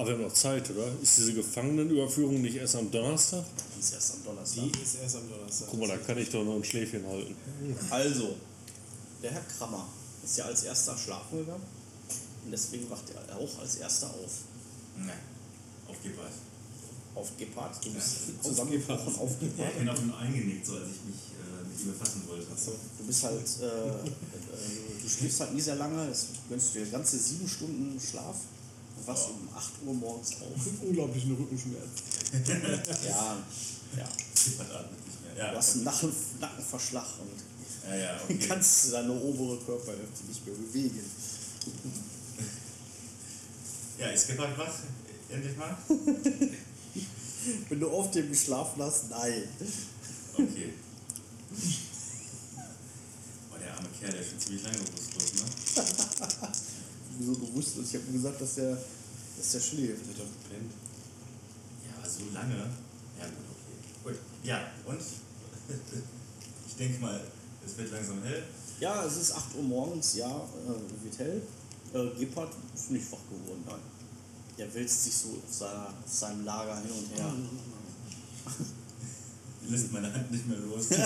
Aber wir haben noch Zeit, oder? Ist diese Gefangenenüberführung nicht erst am Donnerstag? Die ist erst am Donnerstag. Die ist erst am Donnerstag. Guck mal, da kann ich doch noch ein Schläfchen halten. Also, der Herr Krammer ist ja als erster schlafen gegangen. Und deswegen wacht er auch als erster auf. Nein, auf Gepard. Auf Gepard. Du bist Ja, zusammengebrochen auf Ja, Gepard. ich bin auch nur eingenickt, so als ich mich äh, mit ihm befassen wollte. Achso. Du bist halt, äh, äh, du schläfst halt nie sehr lange. Das gönnst du dir ganze sieben Stunden Schlaf. Ja. um 8 Uhr morgens auf. Unglaublichen Rückenschmerz. Ja, ja. Gepard atmet nicht mehr. Ja, Du hast einen Nacken, Nackenverschlag und ja, ja, okay. kannst deine obere Körperhälfte nicht mehr bewegen. Ja, ist Gepard wach? Endlich mal? Wenn du auf dem geschlafen hast, nein. Okay. Boah, der arme Kerl, der ist schon ziemlich lange bewusstlos, ne? Wieso bewusstlos? Ich habe gesagt, dass der, dass der schläft. Hat doch gepennt. Ja, aber so lange. Ja, gut, okay. Gut. Ja, und? Ich denke mal, es wird langsam hell. Ja, es ist 8 Uhr morgens, ja, äh, wird hell. Äh, Gepard ist nicht wach geworden, nein. Der wälzt sich so auf, seiner, auf seinem Lager hin und her. Lässt meine Hand nicht mehr los.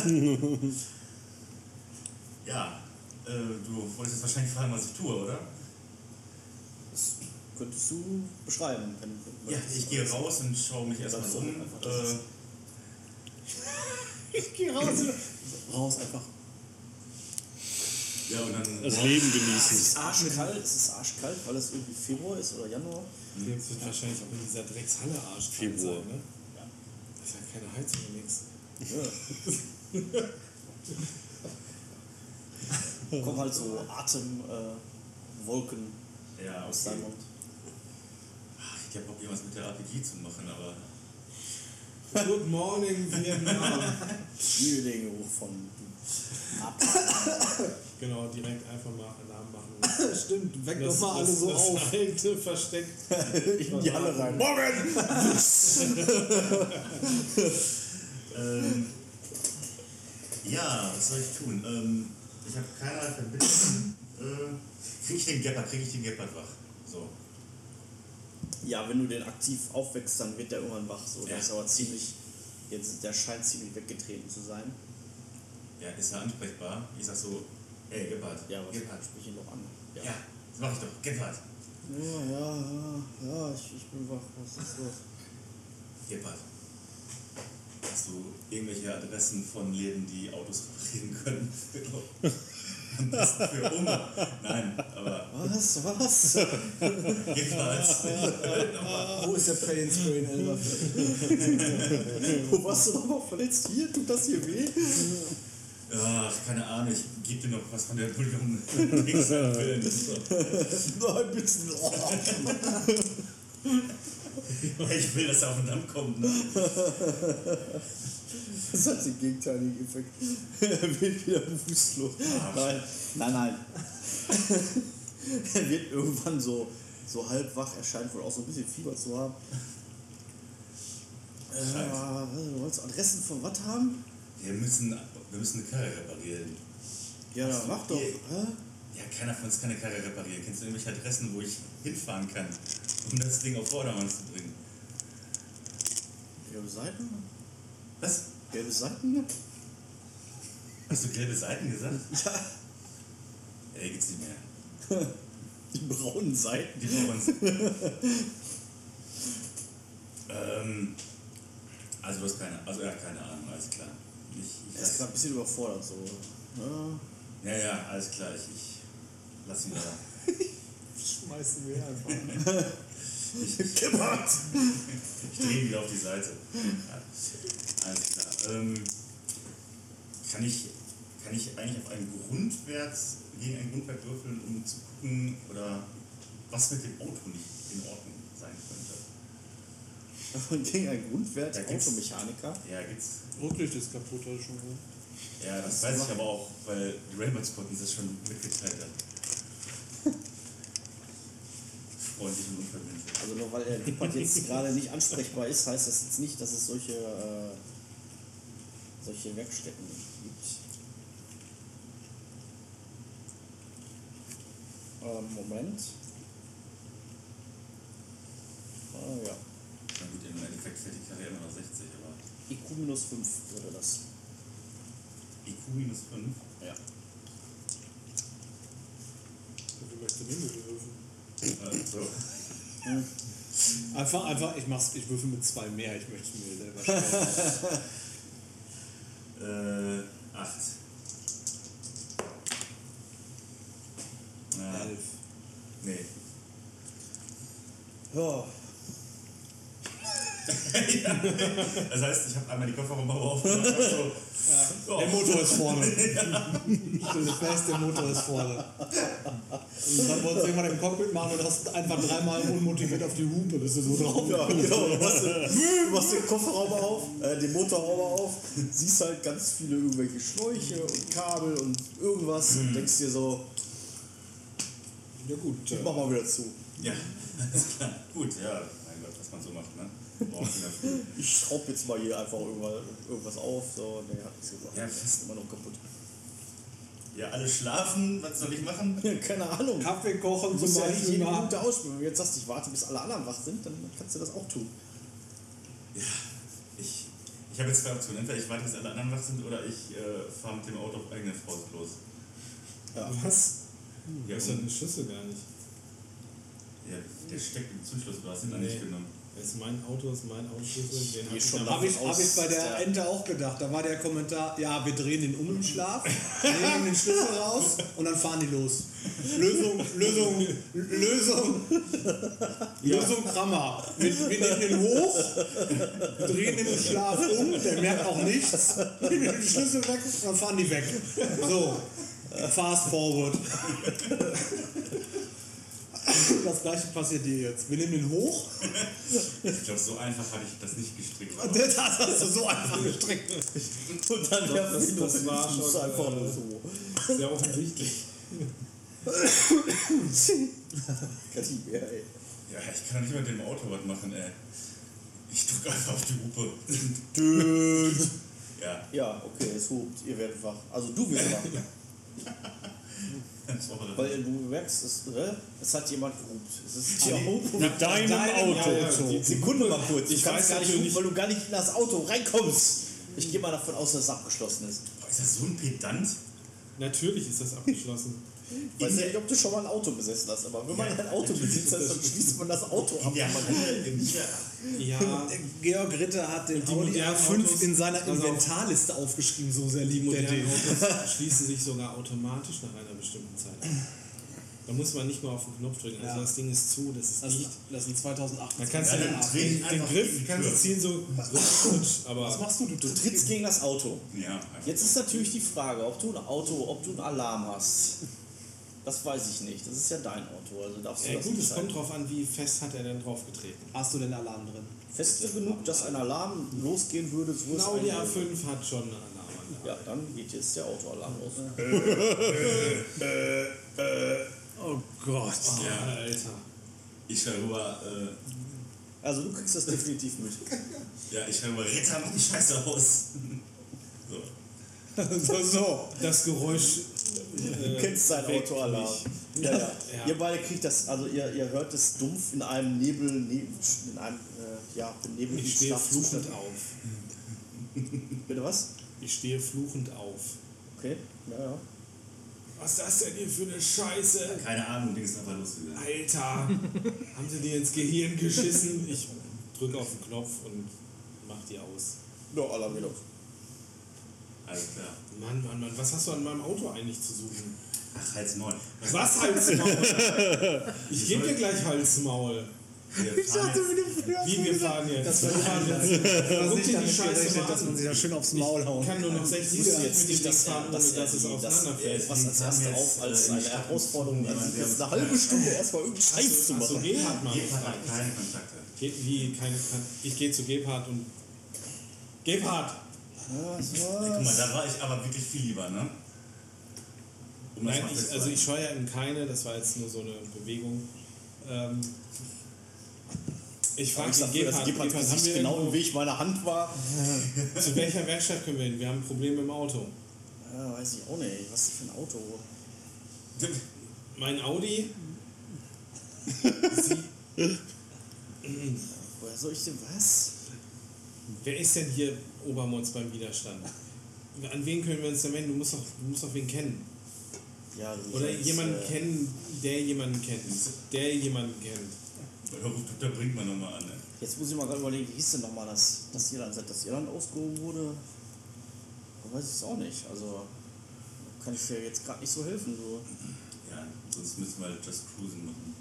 ja, äh, du wolltest jetzt wahrscheinlich fragen, was ich tue, oder? Das könntest du beschreiben. Wenn, wenn Ja, ich gehe raus und schaue mich erstmal um. Äh, Ich geh raus. Raus einfach. ja, und dann. Das Leben Es genießen. ist arschkalt, es ist arschkalt, weil es irgendwie Februar ist oder Januar. Jetzt wird wahrscheinlich auch in dieser Dreckshalle Arsch Februar. sein, ne? Ja. Das ist ja keine Heizung und nichts. Kommen halt so Atemwolken äh, Ja, aus okay. deinem Mund. Ich hätte Bock, irgendwas mit der RPG zu machen, aber. Good morning, Vietnam. Den Geruch von Ab. genau, direkt einfach mal Alarm machen. Stimmt, weg Das, nochmal alle das, so das auf. alte versteckt. In die Halle rein. Ähm, ja, was soll ich tun? Ähm, ich habe keinerlei Verbindung. Äh, krieg ich den Gepard, krieg ich den Gepard wach? So. Ja, wenn du den aktiv aufwächst, dann wird der irgendwann wach. So, der Ja. ist aber ziemlich, jetzt, der scheint ziemlich weggetreten zu sein. Ja, ist er ansprechbar? Ich sag so, ey, Gepard, Ja, was Gepard. sprich ihn doch an. Ja, das mach ich doch, Gepard, Ja, ja, ja, ja, ich, ich bin wach. Was ist los? Gepard. Hast du irgendwelche Adressen von Läden, die Autos reparieren können? Am besten für Oma. Nein, aber Was? Was? Gepard. Wo ist der Pain Sprain, Elber? Wo warst du nochmal verletzt? Hier? Tut das hier weh? Ach, keine Ahnung, ich gebe dir noch was von der doch- Nein, bitte. Ich will, dass er auf den Damm kommt. Ne? Das hat den gegenteiligen Effekt. Er wird wieder bewusstlos. Nein, nein, nein. Er wird irgendwann so, so halb wach, er scheint wohl auch so ein bisschen Fieber zu haben. Äh, Scheint. du wolltest Adressen von was haben? Wir müssen, wir müssen eine Karre reparieren. Ja, dann mach doch. Hier. Ja, keiner von uns kann eine Karre reparieren. Kennst du irgendwelche Adressen, wo ich hinfahren kann, um das Ding auf Vordermann zu bringen? Gelbe Seiten? Was? Gelbe Seiten? Hast du gelbe Seiten gesagt? Ja, Ey, gibt's nicht mehr. die braunen Seiten. Die brauchen uns. ähm, also du hast keine, also ja, keine Ahnung, alles klar. Ich, ich Er ist gerade ein bisschen überfordert so. Ja. ja, ja, alles klar, ich, ich lass ihn da. Schmeißen wir einfach. Gemacht! Ich drehe ihn wieder auf die Seite. Ja, alles klar. Ähm, kann, ich, kann ich eigentlich auf einen Grundwert, gegen einen Grundwert würfeln, um zu gucken, oder was mit dem Auto nicht in Ordnung sein könnte? Gegen einen Grundwert gibt's- Automechaniker. Ja, gibt's. Rücklicht ist kaputt, er schon gesagt. Ja, das weiß ich aber auch, weil die Rainbow uns das schon mitgeteilt hat. Freundlich und unverbindlich. Also nur weil er jetzt gerade nicht ansprechbar ist, heißt das jetzt nicht, dass es solche, äh, solche Werkstätten gibt. Ähm, Moment. Ah ja. Na gut, im Endeffekt fällt die Karriere noch 60, aber. IQ minus 5 würde das. IQ minus 5? Ja. Du möchtest den Himmel würfeln. Äh, so. Einfach, einfach, ich mach's, ich würfel mit zwei mehr, ich möchte mir selber stellen. Äh, 8. Ja, Elf. nee. Ja. Das heißt, ich habe einmal die Kofferraumhaube aufgemacht. So, so. Der Motor ist vorne. Stell dir fest, der Motor ist vorne. Und dann wolltest du irgendwann im Cockpit machen und hast einfach dreimal unmotiviert auf die Hupe, bist du so drauf. Ja, genau. Du machst, den, du machst den Kofferraum auf, äh, den Motorraum auf, siehst halt ganz viele irgendwelche Schläuche und Kabel und irgendwas und denkst dir so, Ja gut, ich mach mal wieder zu. Ja, alles klar. Gut, ja. Was man so macht, ne? Ich schraub jetzt mal hier einfach irgendwas, irgendwas auf. So, nee, hat nichts gebracht. Ja, ist immer noch kaputt. Ja, alle schlafen, was soll ich machen? Keine Ahnung. Kaffee kochen zum musst ja nicht Beispiel jede mal. Minute ausspielen. Wenn du jetzt sagst, ich warte, bis alle anderen wach sind, dann kannst du das auch tun. Ich, ich habe jetzt zwei Optionen. Entweder ich warte, bis alle anderen wach sind oder ich äh, fahre mit dem Auto auf eigene Faust los. Ja. Was? Ja, Das ist ja eine Schlüssel gar nicht. Ja, der steckt im Zuschluss, du hast ihn Nee. nicht genommen. Das ist mein Auto, ist mein Autoschlüssel. Den hab Geh ich Habe ich, hab ich bei der Ente auch gedacht. Da war der Kommentar, ja, wir drehen den um im Schlaf, nehmen den Schlüssel raus und dann fahren die los. Lösung, Lösung, Lösung, Lösung Krammer. Wir, wir nehmen den hoch, drehen den im Schlaf um, der merkt auch nichts, nehmen den Schlüssel weg und dann fahren die weg. So, fast forward. Das gleiche passiert dir jetzt. Wir nehmen den hoch, Ich glaube, so einfach hatte ich das nicht gestrickt. das hast du so einfach gestrickt. Und dann werfen das- das noch war schon, einfach äh, nur so. Sehr offensichtlich. Katim, ja, ey. Ja, ich kann doch nicht mit dem Auto was machen, ey. Ich drücke einfach auf die Hupe. Dude. Ja, Ja, okay, es hupt, ihr werdet wach. Also du wirst wach. Weil du merkst, es, es hat jemand gehupt. Es ist ja Mit deinem Auto. ja, ja, Sekunde mal kurz. Ich Ich kann weiß gar nicht hupen, weil du gar nicht in das Auto reinkommst. Ich gehe mal davon aus, dass es abgeschlossen ist. Boah, ist das so ein Pedant? Natürlich ist das abgeschlossen. Ich weiß ja nicht, ob du schon mal ein Auto besessen hast, aber wenn man ein Auto besitzt, dann schließt man das Auto ab. In der Ja, Georg Ritter hat den Die Audi modernen R5 Autos- in seiner. Inventarliste aufgeschrieben, so sehr der moderne den. Autos schließen sich sogar automatisch nach einer bestimmten Zeit. Da muss man nicht mal auf den Knopf drücken. Also Ja. das Ding ist zu, das ist Das, nicht. das sind 2008. Man kann Ja, den, ich den, den einfach Griff kannst du ziehen so aber Was machst du? Du, Du trittst gegen das Auto. Ja. Jetzt ist natürlich die Frage, ob du ein Auto, ob du einen Alarm hast. Das weiß ich nicht. Das ist ja dein Auto, also darfst du ja, das gut, nicht es kommt drauf an, wie fest hat er denn drauf getreten. Hast du den Alarm drin? Feste genug, dass ein Alarm losgehen würde, so Audi ein- A5 hat schon eine Alarmanlage. Ja, dann geht jetzt der Autoalarm los. Oh Gott. Ja, Alter. Ich schreibe rüber, äh, Also du kriegst das definitiv mit. ja, ich schreibe rüber, Ritter, mach die Scheiße aus. So. so, so. Das Geräusch. Du kennst dein weckt Autoalarm. Ja, ja. Ja. Ihr beide kriegt das, also ihr, ihr hört es dumpf in einem Nebel, ne, in einem, äh, ja, benebelten Ich stehe fluchend auf. Bitte was? Ich stehe fluchend auf. Okay, ja, ja. Was ist das denn hier für eine Scheiße? Keine Ahnung, Ding ist einfach losgegangen. Alter, haben sie dir ins Gehirn geschissen? Ich drücke auf den Knopf und mach die aus. Ja, Alarm geht auf. Alles klar. Mann, Mann, Mann, was hast du an meinem Auto eigentlich zu suchen? Ach, halt's Maul. Was Halsmaul? Ich gebe dir gleich Halsmaul. Wir fahren jetzt, Wie wir fahren jetzt? Das wir fahren jetzt. Guck nicht dir die Scheiße mal dass man an. sich da schön aufs Maul Ich hauen. kann nur noch 60 wusste Meter jetzt mit nicht, dass er, fahren, dass ohne er dass es dass er auseinanderfällt. etwas als Wir haben erste auf als äh, eine Herausforderung, also wir eine halbe Stunde erstmal irgendeinen Scheiß zu machen. Gebhardt, Mann. Gebhardt hat keine Kontakte. Wie, keine, ich gehe zu Gebhardt und. Gebhardt! Was, Guck mal, da war ich aber wirklich viel lieber, ne? Um Nein, mal ich, also ich scheue ihm keine, das war jetzt nur so eine Bewegung. Ähm, ich frage dass Gebhardt, Gebhardt Gebhardt, haben wir genau im Weg meiner Hand war. zu welcher Werkstatt können wir hin? Wir haben ein Problem im Auto. Ja, weiß ich auch nicht. Was ist das für ein Auto? Mein Audi, Woher soll ich denn was? Wer ist denn hier Obermotz beim Widerstand? An wen können wir uns denn wenden? Du musst doch, du musst doch wen kennen. Ja, Oder sollst, jemanden äh, kennen, der jemanden kennt. Der jemanden kennt. Oder ruft Dr. Brinkmann nochmal an. Ne? Jetzt muss ich mal gerade überlegen, wie hieß denn nochmal das, das Irland, seit das Irland ausgehoben wurde? Ich weiß es auch nicht. Also kann ich dir jetzt gerade nicht so helfen. So. Ja, sonst müssen wir halt Just Cruisen machen.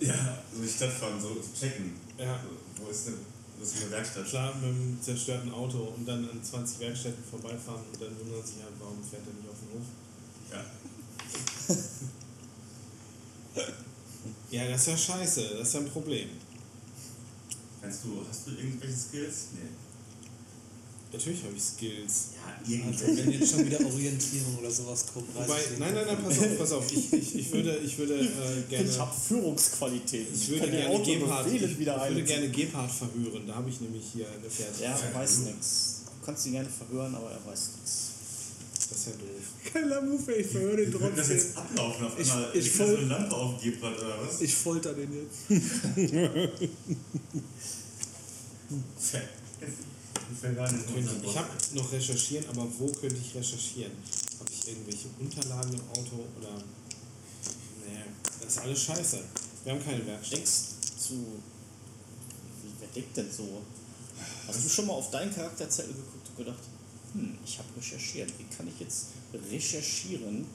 Ja, so die Stadt fahren, so checken. Ja. Wo ist denn, wo ist eine Werkstatt? Klar, mit einem zerstörten Auto und dann an 20 Werkstätten vorbeifahren und dann wundern sich halt, warum fährt er nicht auf den Hof. Ja. Ja, das ist ja scheiße, das ist ja ein Problem. Kannst du, hast du irgendwelche Skills? Nee. Natürlich habe ich Skills. Ja, Also, irgendwie. wenn jetzt schon wieder Orientierung oder sowas kommt, Wobei, ich nein, nein, nein, pass auf, pass auf. Ich, ich, ich würde, ich würde äh, gerne. Ich habe Führungsqualität. Ich würde gerne Auto Gebhardt, ich, ich würde ein. gerne Gebhardt verhören. Da habe ich nämlich hier eine Pferde. Ja, er weiß nichts. Du kannst ihn gerne verhören, aber er weiß nichts. Das ist ja doof. Geiler Move, ey, ich verhöre den wird das trotzdem. jetzt ablaufen? Auf Ich- einmal ich so eine Lampe auf dem Gebrand oder was? Ich folter den jetzt. Ich habe noch recherchieren, aber wo könnte ich recherchieren? Habe ich irgendwelche Unterlagen im Auto oder. Nee, das ist alles scheiße. Wir haben keine Werkstatt. Denkst zu. Wie, wer denkt denn so? Hast du schon mal auf deinen Charakterzettel geguckt und gedacht, hm, ich habe recherchiert. Wie kann ich jetzt recherchieren,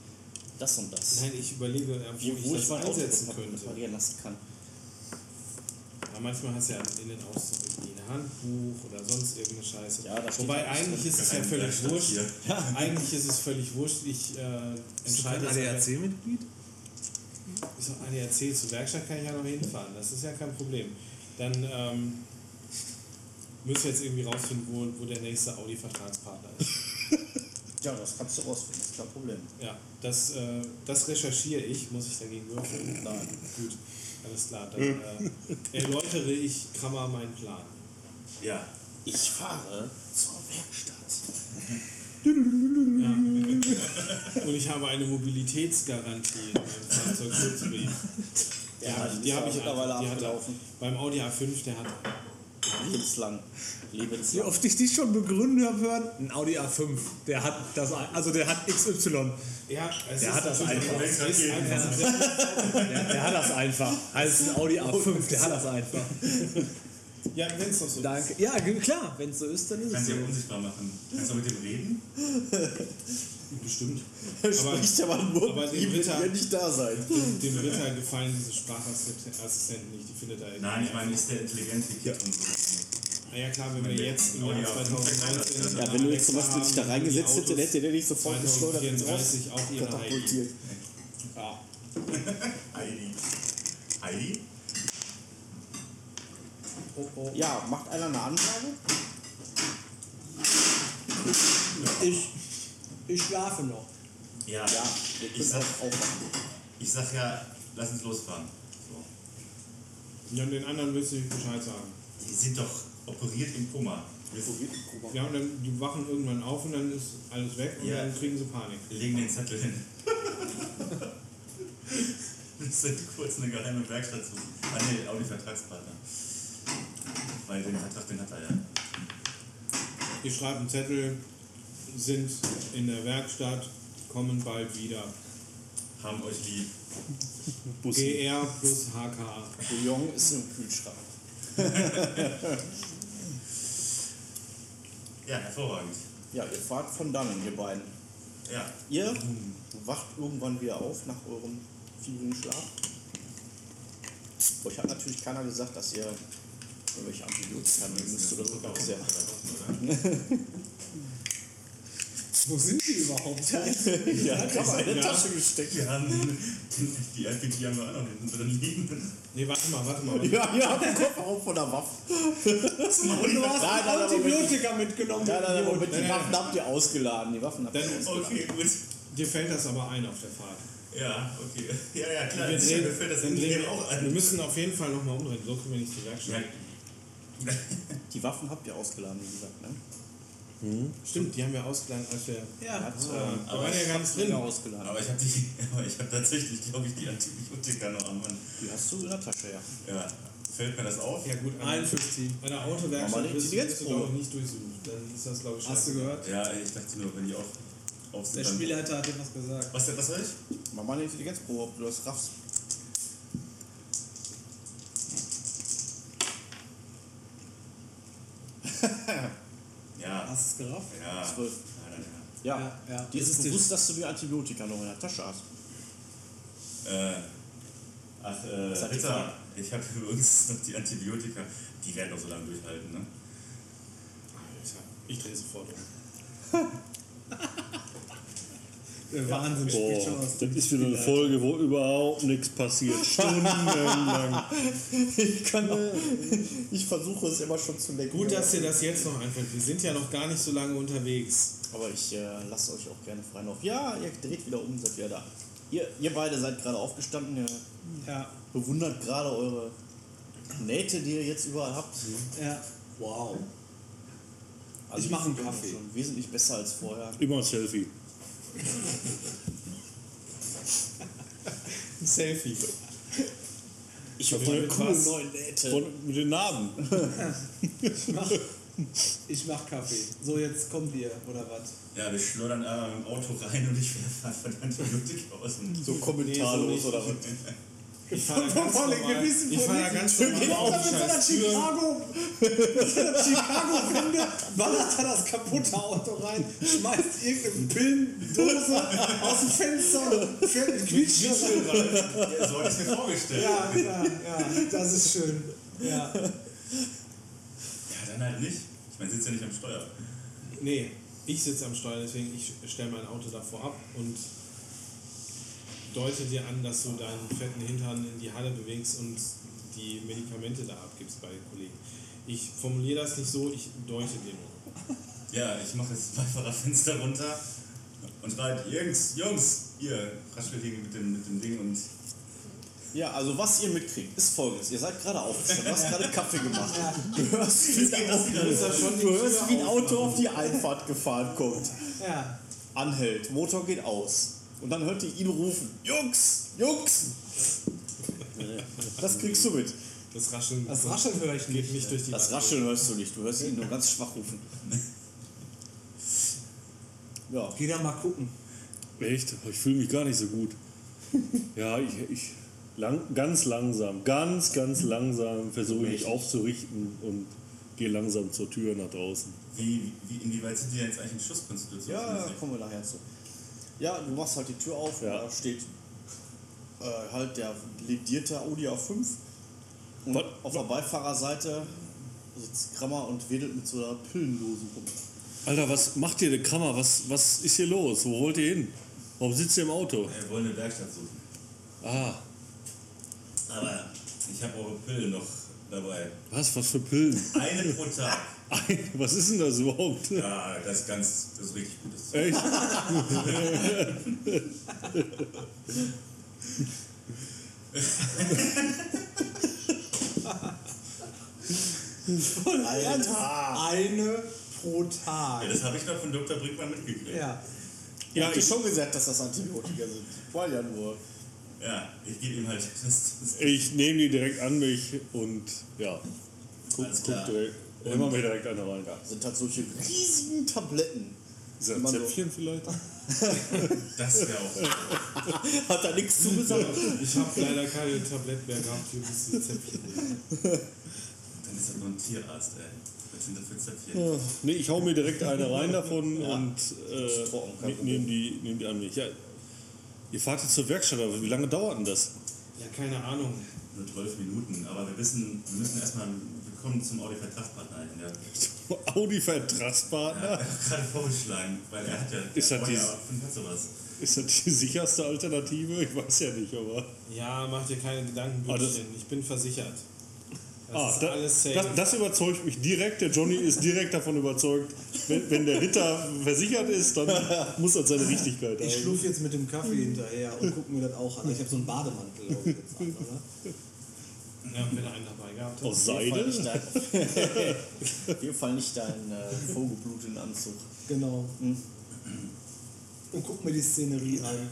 das und das? Nein, ich überlege, äh, wo ich ich das einsetzen könnte. reparieren lassen kann. Manchmal hast du ja in den Auszug irgendwie ein Handbuch oder sonst irgendeine Scheiße. Ja, Wobei ja eigentlich ist es ja völlig wurscht. hier. Eigentlich ist es völlig wurscht. Ich äh, entscheide aber- ADAC-Mitglied? Ist doch ADAC zur Werkstatt kann ich ja noch hinfahren. Das ist ja kein Problem. Dann ähm, müssen wir jetzt irgendwie rausfinden, wo, wo der nächste Audi-Vertragspartner ist. Ja, das kannst du rausfinden, das ist kein Problem. Ja, das, äh, das recherchiere ich. Muss ich dagegen würfeln? Nein. Gut, alles klar. Dann äh, erläutere ich Krammer meinen Plan. Ja. Ich fahre zur Werkstatt. Ja. Und ich habe eine Mobilitätsgarantie in meinem Fahrzeugschutzbrief. Ja, die, die habe ich mittlerweile er. abgelaufen. Beim Audi A5, der hat. Lebenslang. Wie Lebenslang. oft ich dich schon begründen habe hören? Ein Audi A5, der hat das, also der hat XY. Ja, es Der ist hat das einfach. Ist Der, hat das einfach. Also ein Audi A5, der hat das einfach. Ja, wenn es doch so Danke. Ja, ge- klar, wenn es so ist, dann ist es Kannst du ja unsichtbar machen. Kannst du mit dem reden? Bestimmt. Er spricht aber nur, aber die dem wird Ritter- ja nicht da sein. Dem, dem Ritter gefallen diese Sprachassistenten nicht, die findet er. Nein, ich meine, ist der intelligente Kid und so. Ah ja klar, wenn wir jetzt im Jahr ja, 2019. Ja, wenn du jetzt zum Beispiel dich da reingesetzt hättest, dann hätte der dich sofort geschleudert 2034 auch ihre Heidi. katapultiert. Ja. Heidi. Heidi? Oh, oh. Ja, macht einer eine Ansage? Ich, ich schlafe noch. Ja. Ja, Ich sag, ich sag ja, lass uns losfahren. So. Ja, und den anderen willst du nicht Bescheid sagen. Die sind doch operiert im Koma. Wir Ja, und dann die wachen irgendwann auf und dann ist alles weg und Ja. dann kriegen sie Panik. legen den Zettel hin. das sind kurz eine geheime Werkstatt zu. Ah ne, auch die Vertragspartner. Weil den Vertrag, den hat er ja. Die schreiben einen Zettel, sind in der Werkstatt, kommen bald wieder. Haben euch lieb. GR plus HK. Bouillon ist im Kühlschrank. Ja, hervorragend. Ja, ihr fahrt von dannen, ihr beiden. Ja. Ihr wacht irgendwann wieder auf nach eurem vielen Schlaf. Euch hat natürlich keiner gesagt, dass ihr irgendwelche Antibiotika nehmen müsst oder so. Ja Wo sind die überhaupt? ja, kann man in der Ja. Tasche gesteckt. Wir haben die RPG haben wir auch noch hinten drin liegen. Nee, warte mal, warte mal. Ja, ihr habt den Kopf auf von der Waffe. Du hast Nein, nein, Antibiotika mitgenommen. Nein, nein, mit Nein, die nein, Waffen habt ihr ausgeladen. Die Waffen habt ihr ausgeladen. Okay, gut. dir fällt das aber ein auf der Fahrt. Ja, okay. Ja, ja, klar. Wir, drehen, mir fällt das im drehen, auch wir ein. müssen auf jeden Fall nochmal umdrehen, so kommen wir nicht zur Werkstatt. Ja, Die Waffen habt ihr ausgeladen, wie gesagt. Ne? Stimmt, die haben wir ausgeladen, als wir. Ja. Hat, Äh, ähm, da waren ja gar nicht drin. ausgeladen. aber ich habe die, aber ich habe tatsächlich, glaube ich, die Antibiotika noch am Mann. Die hast du in der Tasche, ja. Ja, fällt mir das auf. Ja gut, an, 51. an der Autowerkstatt bist du, glaube ich nicht durchsucht. Dann ist das glaube ich Hast du gehört? Ja, ich dachte nur, wenn die auf sind. Der Spielleiter hat dir was gesagt. Was, was soll ich? Mach mal eine Intelligenzprobe, ob du das raffst. Ja. Hast du es gerafft? Ja. Zwölf. Ja, Ja, Ja, ja. dir ist ist die- bewusst, dass du die Antibiotika noch in der Tasche hast. Äh, ach, äh, Ritter, ich habe übrigens noch die Antibiotika. Die werden noch so lange durchhalten, ne? Alter, ich drehe sofort um. Der Wahnsinn spricht schon Boah, aus. das ist wieder eine Folge, wo überhaupt nichts passiert. Stundenlang. Ich kann Ich versuche es immer schon zu lenken. Gut, dass dir das jetzt noch einfällt. Wir sind ja noch gar nicht so lange unterwegs. Aber ich äh, lasse euch auch gerne frei noch. Ja, ihr dreht wieder um, seid wieder da. Ihr, ihr beide seid gerade aufgestanden, ihr Ja, bewundert gerade eure Nähte, die ihr jetzt überall habt. ja. Wow. Also Ich mach einen Kaffee. Schon wesentlich besser als vorher. Immer ein Selfie. Ein Selfie. Ich hab habe meine mit coolen was? neuen Nähte. Von, mit den Narben. Ich mach, ich mach Kaffee. So, jetzt kommt ihr, oder was? Ja, wir schleudern einmal im Auto rein und ich werfe einfach die Antibiotika aus So Nee, kommentarlos so oder was? Ich fahre da ganz normal, wissen ich von fahr da ganz normal Genau, auf das die ist scheiß der Türen. Chicago. Das ist der Chicago-Wende. Ballert er das kaputte Auto rein, schmeißt irgendeine Pillendose aus dem Fenster und fährt mit Quietschschlüssel rein. Ja, so hatte ich es mir vorgestellt. Ja, ja, ja, das ist schön. Ja. Ja, dann halt nicht. Ich meine, sitzt ja nicht am Steuer. Nee, ich sitze am Steuer, deswegen ich stelle mein Auto davor ab und deute dir an, dass du deinen fetten Hintern in die Halle bewegst und die Medikamente da abgibst bei den Kollegen. Ich formuliere das nicht so, ich deute dir nur. Ja, ich mache jetzt Beifahrer Fenster runter und schreit, Jungs, Jungs, ihr raschelt hier mit dem, mit dem Ding und Ja, also was ihr mitkriegt, ist folgendes. Ihr seid gerade aufgestanden, du hast gerade Kaffee gemacht. Du hörst, wie, das los? du hörst, wie ein Auto auf die Einfahrt gefahren kommt. Ja. Anhält, Motor geht aus. Und dann hört ihr ihn rufen, Jungs, Jungs. Das kriegst du mit. Das Rascheln, Das Rascheln höre ich geht nicht. nicht durch die Das Wand. Rascheln hörst du nicht, du hörst ihn nur ganz schwach rufen. Ja, Geh da mal gucken. Echt? Ich fühle mich gar nicht so gut. Ja, ich, ich lang, ganz langsam, ganz, ganz langsam versuche ich mich aufzurichten und gehe langsam zur Tür nach draußen. wie, wie, inwieweit sind die denn jetzt eigentlich in Schusskonstitution? ja, kommen wir nachher zu. Ja, du machst halt die Tür auf Ja. und da steht äh, halt der ledierte Audi A5. Und Was? auf der Beifahrerseite sitzt Krammer und wedelt mit so einer Pillendose rum. Alter, was macht ihr denn, Krammer? Was, was ist hier los? Wo wollt ihr hin? Warum sitzt ihr im Auto? Wir wollen eine Werkstatt suchen. Ah, Aber ich habe eure Pillen noch dabei. was? Was für Pillen? Eine pro Tag. Was ist denn das überhaupt? Ja, das ist ganz, das ist richtig gutes. Echt? Alter! Eine pro Ja, Tag. das habe ich noch von Dr. Brinkmann mitgekriegt. Ja. Ja, Ja, ich, schon gesagt, dass das Antibiotika sind. War ja nur. Ja, ich gebe ihm halt das, das ich nehme die direkt an mich und ja, guck, guck direkt. Immer mir direkt eine rein. Sind halt solche riesigen Tabletten. Zäpfchen vielleicht? das wäre auch. Hat da nichts zugesagt. Ich habe leider keine Tablette mehr gehabt für diese Zäpfchen. Dann ist das nur ein Tierarzt, ey. Was sind das für Zäpfchen? Ja, nee, ich hau mir direkt eine rein davon Ja. und äh, ne- nehme die, nehm die an mich. Ja, ihr fahrt jetzt zur Werkstatt, aber wie lange dauert denn das? Ja, keine Ahnung. Nur 12 Minuten, aber wir wissen, wir müssen erstmal, wir kommen zum Audi-Vertragspartner hin. Der Audi-Vertragspartner? hat gerade vorgeschlagen, weil er hat ja. Ist das der dies- Audi A5 hat sowas. Ist das die sicherste Alternative? Ich weiß ja nicht, aber. Ja, mach dir keine Gedanken, Ah, Bütchen. Ich bin versichert. Das Ah, ist da, alles safe. das, das überzeugt mich direkt. Der Johnny ist direkt davon überzeugt, wenn, wenn der Ritter versichert ist, dann muss das seine Richtigkeit Ich haben. schluf jetzt mit dem Kaffee hinterher und guck mir das auch an. Ich habe so einen Bademantel ich, jetzt an, oder? ja, wenn er einen dabei gehabt hat. Aus Seide? dein, auf jeden Fall nicht dein äh, vollgebluteten Anzug. Genau. Und guck mir die Szenerie an.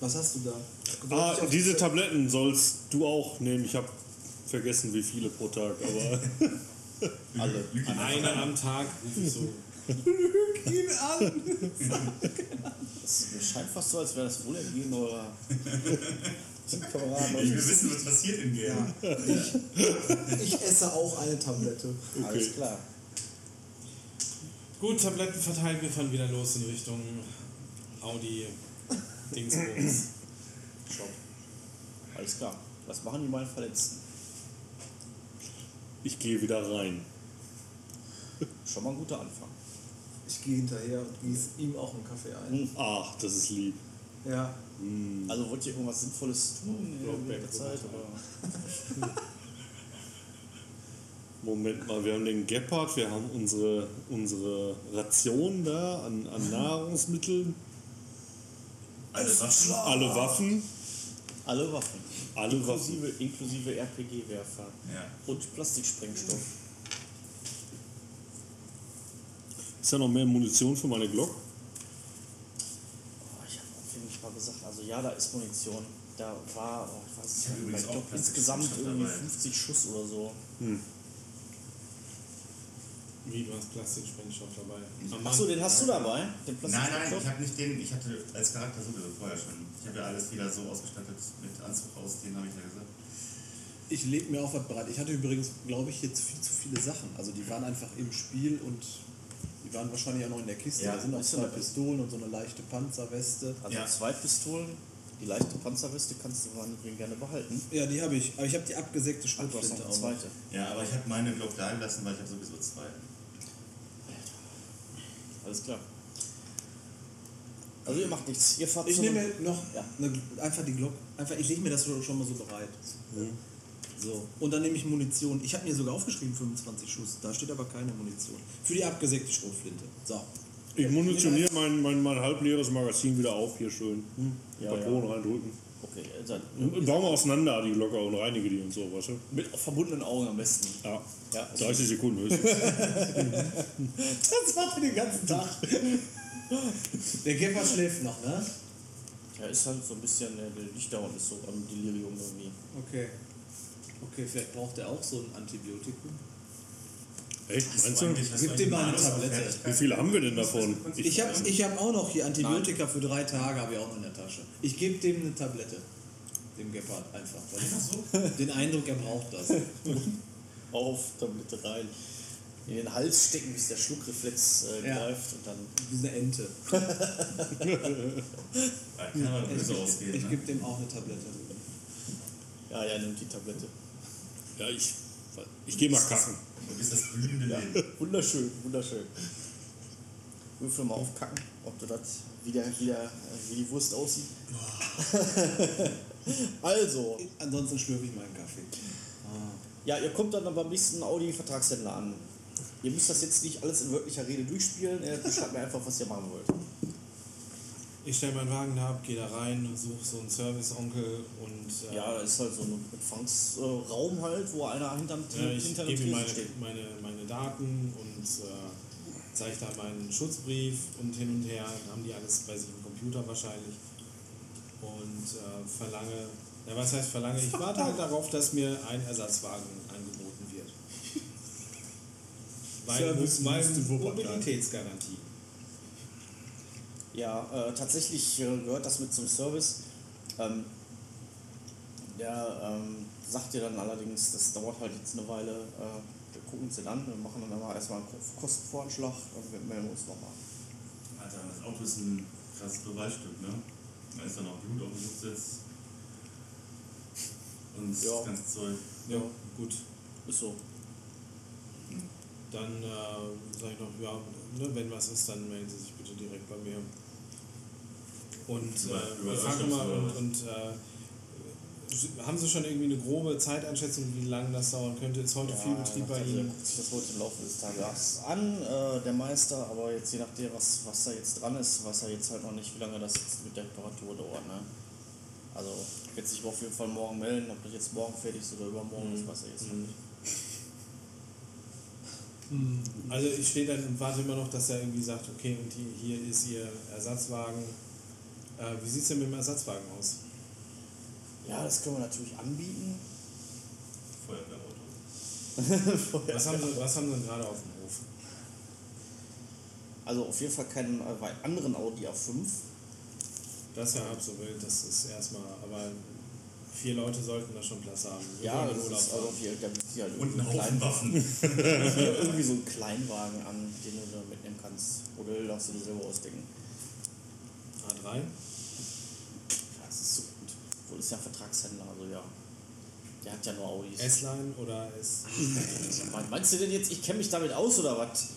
Was hast du da? Ah, diese Tabletten sollst du auch nehmen. Ich habe vergessen, wie viele pro Tag, aber Alle. Eine am Tag rufe ich so. Lüg ihn an! Das scheint fast so, als wäre das Wohlergehen eurer Teamkameraden. Ich will wissen, was passiert in Game. Ich esse auch eine Tablette. Alles klar. Gut, Tabletten verteilt, wir fahren wieder los in Richtung Audi Dingsbums. Shop. Alles klar. Was machen die mal Verletzten? Ich gehe wieder rein. Schon mal ein guter Anfang. Ich gehe hinterher und gieße ihm auch einen Kaffee ein. Ach, das ist lieb. Ja. Also wollt ihr irgendwas Sinnvolles tun in der Zeit? Oder? Moment mal, wir haben den Gepard, wir haben unsere, unsere Ration da an, an Nahrungsmitteln, Alles was alle Waffen, Alle Waffen. Alle Waffen. Inklusive, inklusive RPG-Werfer. Ja. Und Plastiksprengstoff. Ist da noch mehr Munition für meine Glock? Oh, ich habe auf jeden Fall gesagt, also ja, da ist Munition. Da war, oh, ich weiß Ich nicht, ich auch glaube insgesamt irgendwie dabei. 50 Schuss oder so. Wie, du hast Plastiksprengstoff dabei. Achso, den hast du dabei? Den Nein, nein, ich habe nicht den, ich hatte als Charakter sowieso vorher schon. Ich habe ja alles wieder so ausgestattet mit Anzug aus, den habe ich ja gesagt. Ich lege mir auch was bereit. Ich hatte übrigens, glaube ich, jetzt viel zu viele Sachen. Also die waren einfach im Spiel und die waren wahrscheinlich auch noch in der Kiste. Ja, da sind auch zwei Pistolen und so eine leichte Panzerweste. Also Ja. zwei Pistolen, die leichte Panzerweste kannst du meinetwegen gerne behalten. Ja, die habe ich. Aber ich habe die abgesägte Schrotflinte auch. zweite. Ja, aber ich habe meine Glock da gelassen, weil ich habe sowieso zwei. Alles klar. Also ihr macht nichts. Ihr fahrt Ich nehme noch Ja. eine, einfach die Glock. Einfach, ich lege mir das schon mal so bereit. So. Und dann nehme ich Munition. Ich habe mir sogar aufgeschrieben 25 Schuss. Da steht aber keine Munition. Für die abgesägte Schrotflinte. So. Ich munitioniere mein, mein, mein halbleeres Magazin wieder auf, hier schön. Ja, Patronen reindrücken. Okay, bauen wir auseinander die Glocke und reinige die und so, weißt du? mit verbundenen Augen am besten. Ja. Ja, 30 Sekunden höchstens. Das macht ihr den ganzen Tag. Der Gepper schläft noch, ne? Ja, ist halt so ein bisschen, der der liegt da und ist so am Delirium irgendwie. Okay. Okay, vielleicht braucht er auch so ein Antibiotikum. Echt? Meinst du? Gib dir mal eine Tablette. Wie viele haben wir denn davon? Ich habe ich hab auch noch hier Antibiotika für drei Tage, habe ich auch noch in der Tasche. Ich gebe dem eine Tablette. Dem Gepard einfach. Weil so? Den Eindruck, er braucht das. Auf, Tablette rein. In den Hals stecken, bis der Schluckreflex äh, Ja. greift und dann. Wie eine Ente. Ja, Kann aber Ich, böse ausgehen. ich ne? gebe dem auch eine Tablette. Ja, ja, nimmt die Tablette. Ja, ich, ich gehe mal kacken. Du bist das blühende Ja, Leben. wunderschön, wunderschön. Würfel mal aufkacken, ob du das wieder, wieder äh, wie die Wurst aussieht. also, Ansonsten schlürfe ich meinen Kaffee. ja, ihr kommt dann beim nächsten Audi-Vertragshändler an. Ihr müsst das jetzt nicht alles in wörtlicher Rede durchspielen. Ihr beschreibt mir einfach, was ihr machen wollt. Ich stelle meinen Wagen da ab, gehe da rein und suche so einen Service-Onkel und äh, Ja, da ist halt so ein Empfangsraum halt, wo einer hinterm Ja, ich hinter dem gebe ihm meine, steht. meine, meine Daten und äh, zeige da meinen Schutzbrief und hin und her. Dann haben die alles bei sich im Computer wahrscheinlich. Und äh, verlange, ja was heißt verlange? Ich warte halt darauf, dass mir ein Ersatzwagen angeboten wird. Weil, Service weil. Mobilitätsgarantie. Ja, äh, tatsächlich äh, gehört das mit zum Service. Ähm, der ähm, sagt dir dann allerdings, das dauert halt jetzt eine Weile. Äh, wir gucken uns den an, wir machen dann aber erstmal einen Ko- Kostenvoranschlag und wir melden uns nochmal. Alter, das Auto ist ein krasses Beweisstück, ne? Da ist dann noch Blut auf dem Rücksitz. Und Ja. das ganze Zeug. Ja, gut. Ist so. Dann äh, sage ich noch, ja, ne, wenn was ist, dann melden Sie sich bitte direkt bei mir. Und äh, ich frage Öffnungs- mal, und, und äh, haben Sie schon irgendwie eine grobe Zeiteinschätzung, wie lange das dauern könnte? Ist heute viel Betrieb bei Ihnen? guckt sich das heute im Laufe des Tages an, äh, der Meister, aber jetzt je nachdem, was, was da jetzt dran ist, weiß er jetzt halt noch nicht, wie lange das jetzt mit der Reparatur dauert. Ne? Also wird sich auf jeden Fall morgen melden, ob das jetzt morgen fertig ist oder übermorgen, das weiß er jetzt noch Mhm. nicht. Also ich stehe dann und warte immer noch, dass er irgendwie sagt, okay, und hier, hier ist Ihr Ersatzwagen. Äh, wie sieht es denn mit dem Ersatzwagen aus? Ja, das können wir natürlich anbieten. Voll Was haben sie, was haben sie gerade auf dem Hof? Also auf jeden Fall keinen äh, anderen Audi A5. Das ist ja halb so wild, das ist erstmal, aber vier Leute sollten da schon Platz haben. Wir Ja, das Urlaub ist also fahren. hier, da gibt es ja Und einen Haufen kleinen, Waffen. irgendwie so einen Kleinwagen an, den du da mitnehmen kannst. Oder darfst du dir selber ausdenken. A3? Ja, das ist so gut. Ist ja ein Vertragshändler, also ja. Der hat ja nur Audis. S-Line oder S? Me- Meinst du denn jetzt, ich kenne mich damit aus oder was?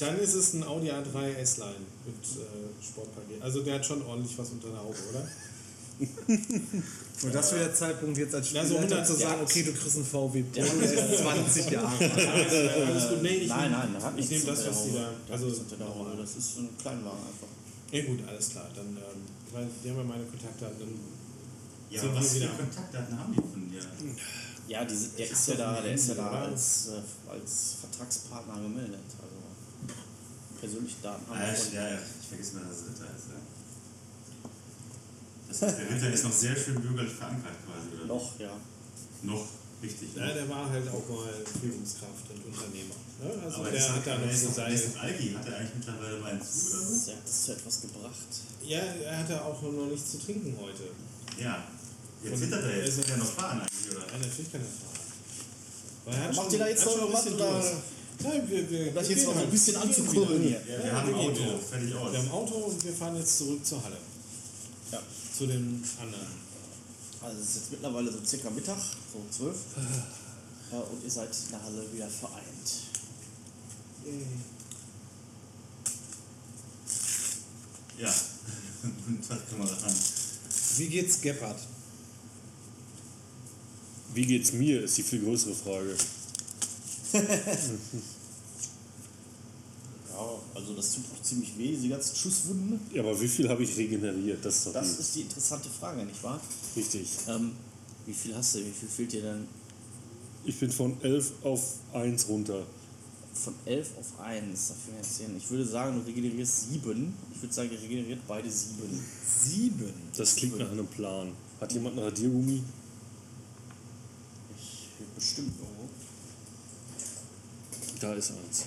Dann ist es ein Audi A3 S-Line mit äh, Sportpaket. Also der hat schon ordentlich was unter der Haube, oder? Und das wäre der Zeitpunkt jetzt als Ja, so Spielleiter 100 zu sagen, okay, du kriegst einen VW Polo, der ist 20 Jahre. Alles, gut, nee, ich nein, nein, hat ich nehme das, was die da. Also, nichts unter der Haube. Das ist ein Kleinwagen einfach. ja, gut, alles klar. Dann, ähm, weil die haben ja meine Kontaktdaten. Dann Ja, wir was für Kontaktdaten haben die von dir? Ja, diese, der ist ja da, der ist ja da als, äh, als Vertragspartner gemeldet. Also persönliche Daten haben Ah, ja, ja, ich vergesse mal, dass es Ritter ist. Ja. Das heißt, der Ritter ist noch sehr schön bürgerlich verankert quasi, oder? Noch, ja. Noch, richtig. Ja, der war halt auch mal Führungskraft und Unternehmer. Ne? Also aber der ist, hat da noch ist so seine. ist ein Alki, hat er eigentlich mittlerweile mal einen Zug oder so? Der hat das zu etwas gebracht. Ja, er hatte auch noch nichts zu trinken heute. Ja. Jetzt zittert er jetzt, kann er noch fahren eigentlich, oder? Ja, natürlich kann er fahren. Er Macht ihr da jetzt noch schon ein was bisschen oder-. Nein, wir, wir, Um das wir jetzt so ein bisschen anzukurbeln hier. Ja, wir Ja, haben ein Auto, wieder. fertig aus. Wir haben ein Auto und wir fahren jetzt zurück zur Halle. Ja. Zu den anderen. Also es ist jetzt mittlerweile so circa Mittag, so zwölf. Äh, und ihr seid in der Halle wieder vereint. Ja. Guten Tag, Kameraden. Wie geht's Gebhardt? Wie geht's mir, ist die viel größere Frage. Ja, also das tut auch ziemlich weh, diese ganzen Schusswunden. Ja, aber wie viel habe ich regeneriert? Das ist Das die- ist die interessante Frage, nicht wahr? richtig. Ähm, wie viel hast du? Wie viel fehlt dir denn? Ich bin von 11 auf 1 runter. Von 11 auf 1, dafür jetzt sehen. Ich würde sagen, du regenerierst 7. Ich würde sagen, ihr regeneriert beide 7. Sieben. Das klingt nach einem Plan. Hat jemand einen Radiergummi? Ich bestimmt irgendwo. Da ist eins.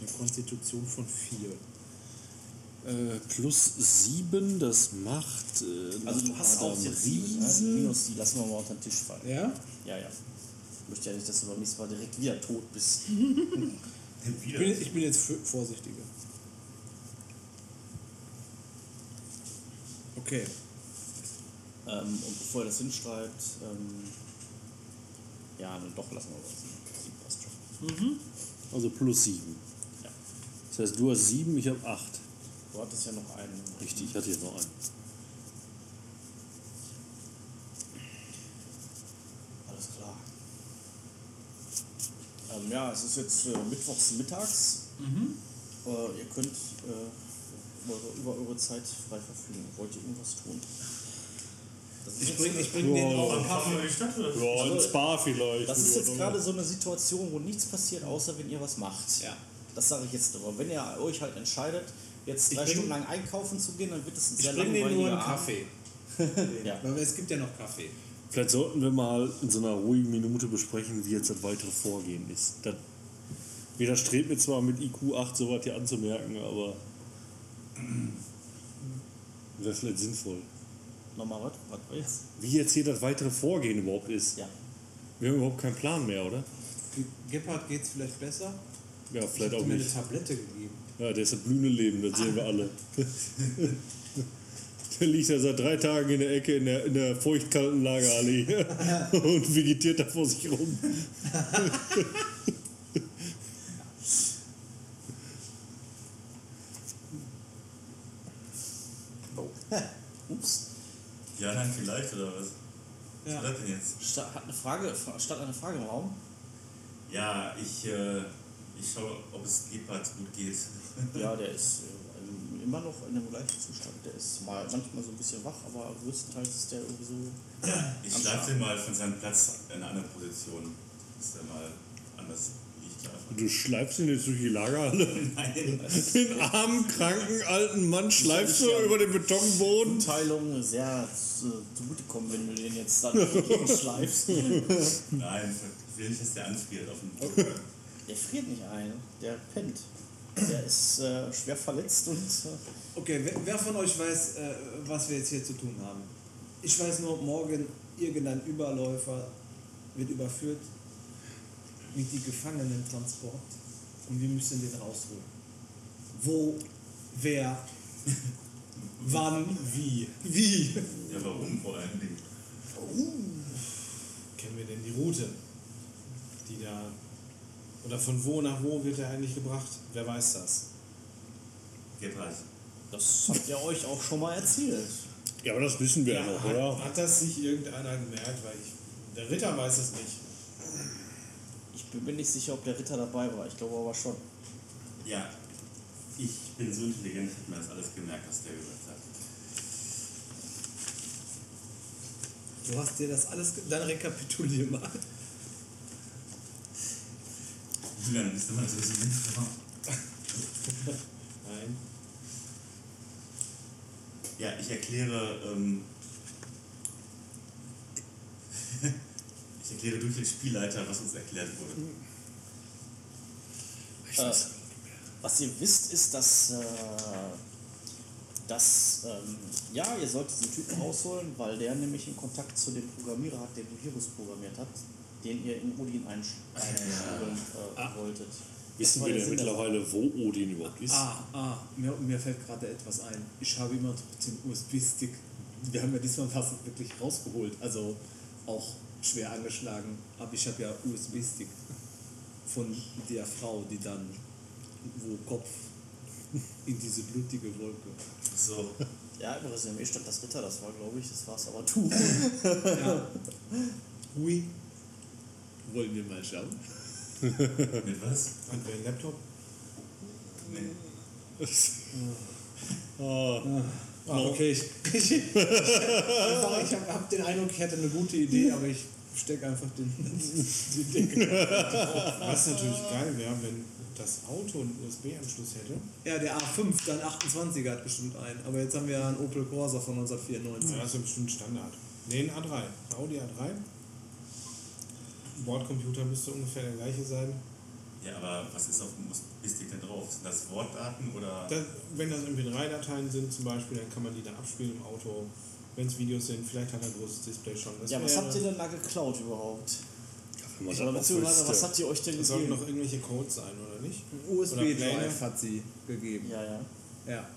Eine Konstitution von vier. Äh, plus 7, das macht. Äh, Also du hast auch jetzt 7, ne? Riese. Minus die lassen wir mal unter den Tisch fallen. Ja? Ja, ja. Ich möchte ja nicht, dass du beim nächsten Mal direkt wieder tot bist. Ich bin, ich bin jetzt für- vorsichtiger. Okay. Ähm, und bevor er das hinschreibt, ähm, ja, dann doch lassen wir was. Sieben passt schon. Also plus 7. Ja. Das heißt, du hast 7, ich habe 8. Du hattest ja noch einen. Richtig, ich hatte jetzt noch einen. Alles klar. Ähm, ja, es ist jetzt äh, mittwochs mittags. Äh, ihr könnt äh, eure, über eure Zeit frei verfügen. Wollt ihr irgendwas tun? Ich jetzt, bring, ich bring den auch fahren wir in die Stadt? Ja, Also, ein Spa vielleicht. das ist jetzt gerade so eine Situation, wo nichts passiert, außer wenn ihr was macht. Ja. Das sage ich jetzt nur. Wenn ihr euch halt entscheidet, jetzt Ich drei bring- Stunden lang einkaufen zu gehen, dann wird es ein Ich sehr bring denen nur einen langweiliger Abend. Kaffee. Ja. Weil es gibt ja noch Kaffee. Vielleicht sollten wir mal in so einer ruhigen Minute besprechen, wie jetzt das weitere Vorgehen ist. Das widerstrebt mir zwar mit IQ 8 so weit hier anzumerken, aber wäre vielleicht sinnvoll. Nochmal was? Was war jetzt? Wie jetzt hier das weitere Vorgehen überhaupt ist. Ja. Wir haben überhaupt keinen Plan mehr, oder? Gebhardt geht's vielleicht besser? Ja, Ich vielleicht hab auch mir nicht. eine Tablette gegeben. Ja, der ist das blühende Leben, das sehen wir alle. Der liegt ja seit drei Tagen in der Ecke in der, in der feuchtkalten Lagerallee und vegetiert da vor sich rum. Ups. Ja, nein, vielleicht, oder was? Was Ja. war das denn jetzt? Sta- Hat eine Frage, fra- statt eine Frage im Raum? Ja, ich, äh, ich schaue, ob es Gebhardt gut geht. Ja, der ist äh, immer noch in dem gleichen Zustand. Der ist mal manchmal so ein bisschen wach, aber größtenteils ist der irgendwie so. Ich schlage den mal von seinem Platz in eine andere Position, dass der mal anders liegt. Du schleifst ihn jetzt durch die Lagerhalle. Nein. Den armen, kranken, alten Mann schleifst du über den Betonboden. Teilung sehr zu- zugutekommen, wenn du den jetzt dann schleifst. Nein, ich will nicht, dass der anfriert auf dem Boden. Der friert nicht ein, der pennt. Der ist äh, schwer verletzt und äh, Okay, wer, wer von euch weiß, äh, was wir jetzt hier zu tun haben? Ich weiß nur, morgen irgendein Überläufer wird überführt mit die Gefangenentransport und wir müssen den rausholen. Wo, wer, wann, Wie? wie? Ja, warum vor allen Dingen? Kennen wir denn die Route, die da. Oder von wo nach wo wird er eigentlich gebracht? Wer weiß das? Gebrecht. das habt ihr euch auch schon mal erzählt. Ja, aber das wissen wir ja noch, hat, oder? hat das sich irgendeiner gemerkt? Weil ich, der Ritter weiß es nicht. Ich bin mir nicht sicher, ob der Ritter dabei war. Ich glaube aber schon. Ja, ich bin so intelligent, ich habe mir das alles gemerkt, was der gesagt hat. Du hast dir das alles, dann rekapitulier mal. Julian, bist du mal so ein Nein. Ja, ich erkläre, ähm, ich erkläre durch den Spielleiter, was uns erklärt wurde. Äh, was ihr wisst, ist, dass, äh, dass ähm, ja, ihr sollt diesen Typen rausholen, weil der nämlich in Kontakt zu dem Programmierer hat, der Virus programmiert hat, den ihr in Odin einsch- einspielen äh, wolltet. Wissen wir denn mittlerweile, wo Odin überhaupt ist? Ah, ah, mir, mir fällt gerade etwas ein. Ich habe immer den USB-Stick. Wir haben ja diesmal was wirklich rausgeholt. Also auch schwer angeschlagen. Aber ich habe ja USB-Stick von der Frau, die dann, wo Kopf in diese blutige Wolke. So, Ja, im Resümee stand das Ritter, das war glaube ich, das war es aber du. Ja. Hui. Wollen wir mal schauen? mit was? Hat wer einen Laptop? Nee. Ah, Ah, okay, ich, ich, einfach, ich habe hab den Eindruck, ich hätte eine gute Idee, aber ich stecke einfach den, die Decke. Was natürlich geil wäre, wenn das Auto einen USB-Anschluss hätte. Ja, der A5, dann 28er hat bestimmt einen. Aber jetzt haben wir ja einen Opel Corsa von 1994. Ja, das ist ja bestimmt Standard. Ne, ein A3. Ein Audi A3. Bordcomputer müsste ungefähr der gleiche sein. Ja, aber was ist auf dem USB-Stick denn drauf? Sind das Wortdaten oder? Das, wenn das MP3-Dateien sind zum Beispiel, dann kann man die da abspielen im Auto. Wenn es Videos sind, vielleicht hat er ein großes Display schon. Das Ja, was habt ihr denn da geklaut überhaupt? man Oder beziehungsweise, was habt ihr euch denn Das sollten gegeben? noch irgendwelche Codes sein, oder nicht? USB-Drive hat sie gegeben. Ja, ja. Ja.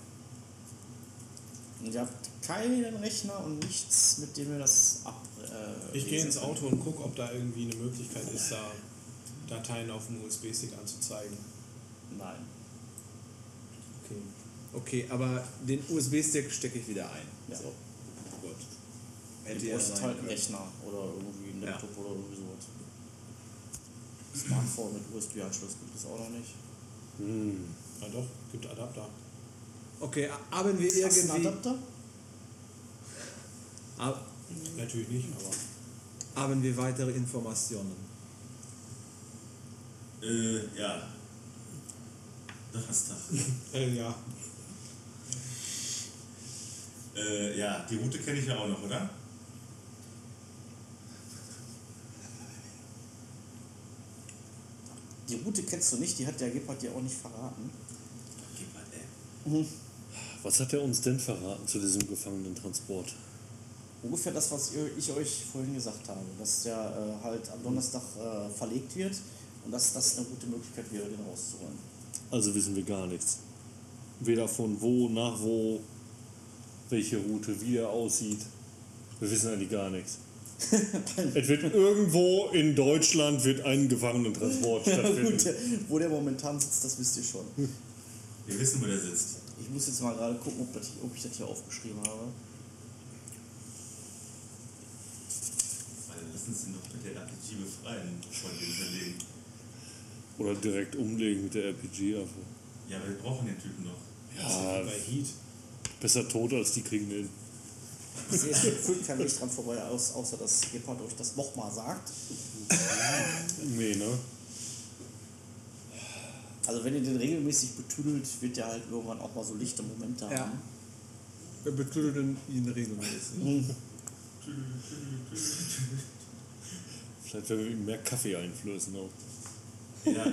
Und ihr habt keinen Rechner und nichts, mit dem ihr das ab. Äh, Ich gehe ins. Auto und gucke, ob da irgendwie eine Möglichkeit ist, da Dateien auf dem USB-Stick anzuzeigen. Nein. Okay. Okay, aber den USB-Stick stecke ich wieder ein. Ja. So. Gut. Hätte ja sein halt einen. Rechner oder irgendwie einen Ja. Laptop oder irgendwie sowas. Smartphone mit USB-Anschluss gibt es auch noch nicht. Hm. Ja doch, gibt Adapter. Okay, haben wir Hast du einen irgendwie. Adapter? Ha- Natürlich nicht, aber Haben wir weitere Informationen? Äh, ja. Donnerstag. äh, ja. äh, ja, die Route kenne ich ja auch noch, oder? Die Route kennst du nicht, die hat der Gebhardt dir auch nicht verraten. Mal, ey. Was hat er uns denn verraten zu diesem Gefangenentransport? Ungefähr das, was ich euch vorhin gesagt habe, dass der äh, halt am Donnerstag äh, verlegt wird und dass das eine gute Möglichkeit wäre, den rauszuholen. Also wissen wir gar nichts. Weder von wo, nach wo, welche Route, wie er aussieht. Wir wissen eigentlich gar nichts. es wird irgendwo in Deutschland wird ein Gefangenentransport Gut, stattfinden. der, wo der momentan sitzt, das wisst ihr schon. Wir wissen, wo der sitzt. Ich muss jetzt mal gerade gucken, ob, das, ob ich das hier aufgeschrieben habe. Weil lass uns ihn doch mit der Befreien von dem Verlegen. Oder direkt umlegen mit der RPG-Affe. Ja, wir brauchen den Typen noch. Ja, Bei Heat. besser tot als die kriegen den. Ich sehe, es führt kein Weg dran vorbei, aus, außer dass Gebhardt euch das nochmal sagt. Nee, ne? Also wenn ihr den regelmäßig betüdelt, wird der halt irgendwann auch mal so lichte Momente Ja. haben. Wir betüdeln ihn regelmäßig. Vielleicht werden wir ihm mehr Kaffee einflößen auch. Ja,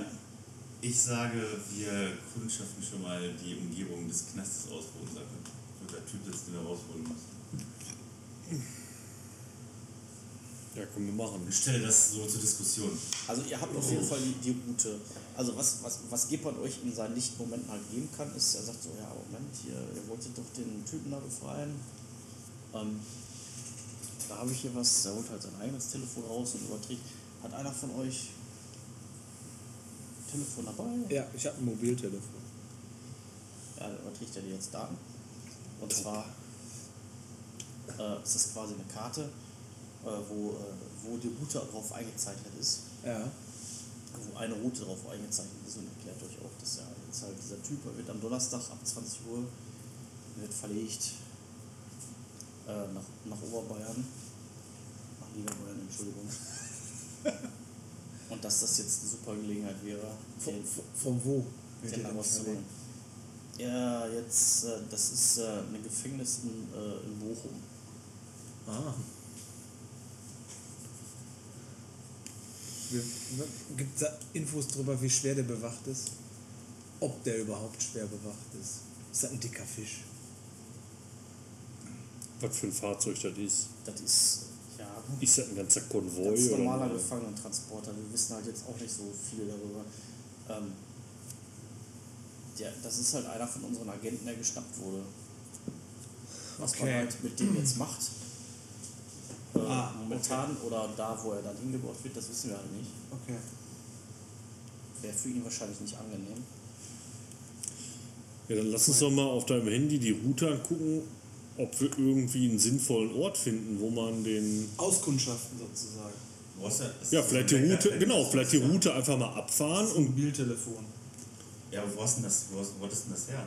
ich sage, wir kundschaften schon mal die Umgebung des Knastes aus, wo unser, der Typ sitzt, den wir rausholen muss. Ja, können wir machen. Ich stelle das so zur Diskussion. Also ihr habt auf jeden Fall die, die Route. Also was, was, was Gebhardt euch in seinen Lichtmomenten halt geben kann, ist, er sagt so, ja Moment, hier, ihr wolltet doch den Typen da befreien. Ähm, da habe ich hier was, er holt halt sein eigenes Telefon raus und überträgt. Hat einer von euch Telefon dabei? Ja, ich habe ein Mobiltelefon. Ja, dann überträgt er dir jetzt Daten. Und zwar äh, ist das quasi eine Karte, äh, wo, äh, wo die Route drauf eingezeichnet ist. Ja. wo eine Route drauf eingezeichnet ist und erklärt euch auch, dass ja jetzt halt dieser Typ wird am Donnerstag ab 20 Uhr wird verlegt äh, nach, nach Oberbayern. Nach Niederbayern, Entschuldigung. und dass das jetzt eine super Gelegenheit wäre, Von, den, von, wo? den was zu. Ja, jetzt, äh, das ist äh, ein Gefängnis in, äh, in Bochum. Ah. Gibt es da Infos darüber, wie schwer der bewacht ist? Ob der überhaupt schwer bewacht ist? Ist das ein dicker Fisch? Was für ein Fahrzeug das ist. Das ist, ja, Ist das ein ganzer Konvoi? ganz oder? normaler Gefangenentransporter. Wir wissen halt jetzt auch nicht so viel darüber. Ähm, ja, das ist halt einer von unseren Agenten, der geschnappt wurde. Was man Okay. halt mit dem jetzt macht. Äh, Ah, momentan oder da, wo er dann hingebaut wird, das wissen wir halt nicht. Okay. Wäre für ihn wahrscheinlich nicht angenehm. Ja, dann lass uns doch mal auf deinem Handy die Route angucken, ob wir irgendwie einen sinnvollen Ort finden, wo man den. Auskundschaften sozusagen. Du brauchst ja, das Ja, ist vielleicht die Route, genau, vielleicht die ist Route einfach mal abfahren und Mobiltelefon. Ja, aber wo hast denn das, wo, hast, wo hattest denn das her?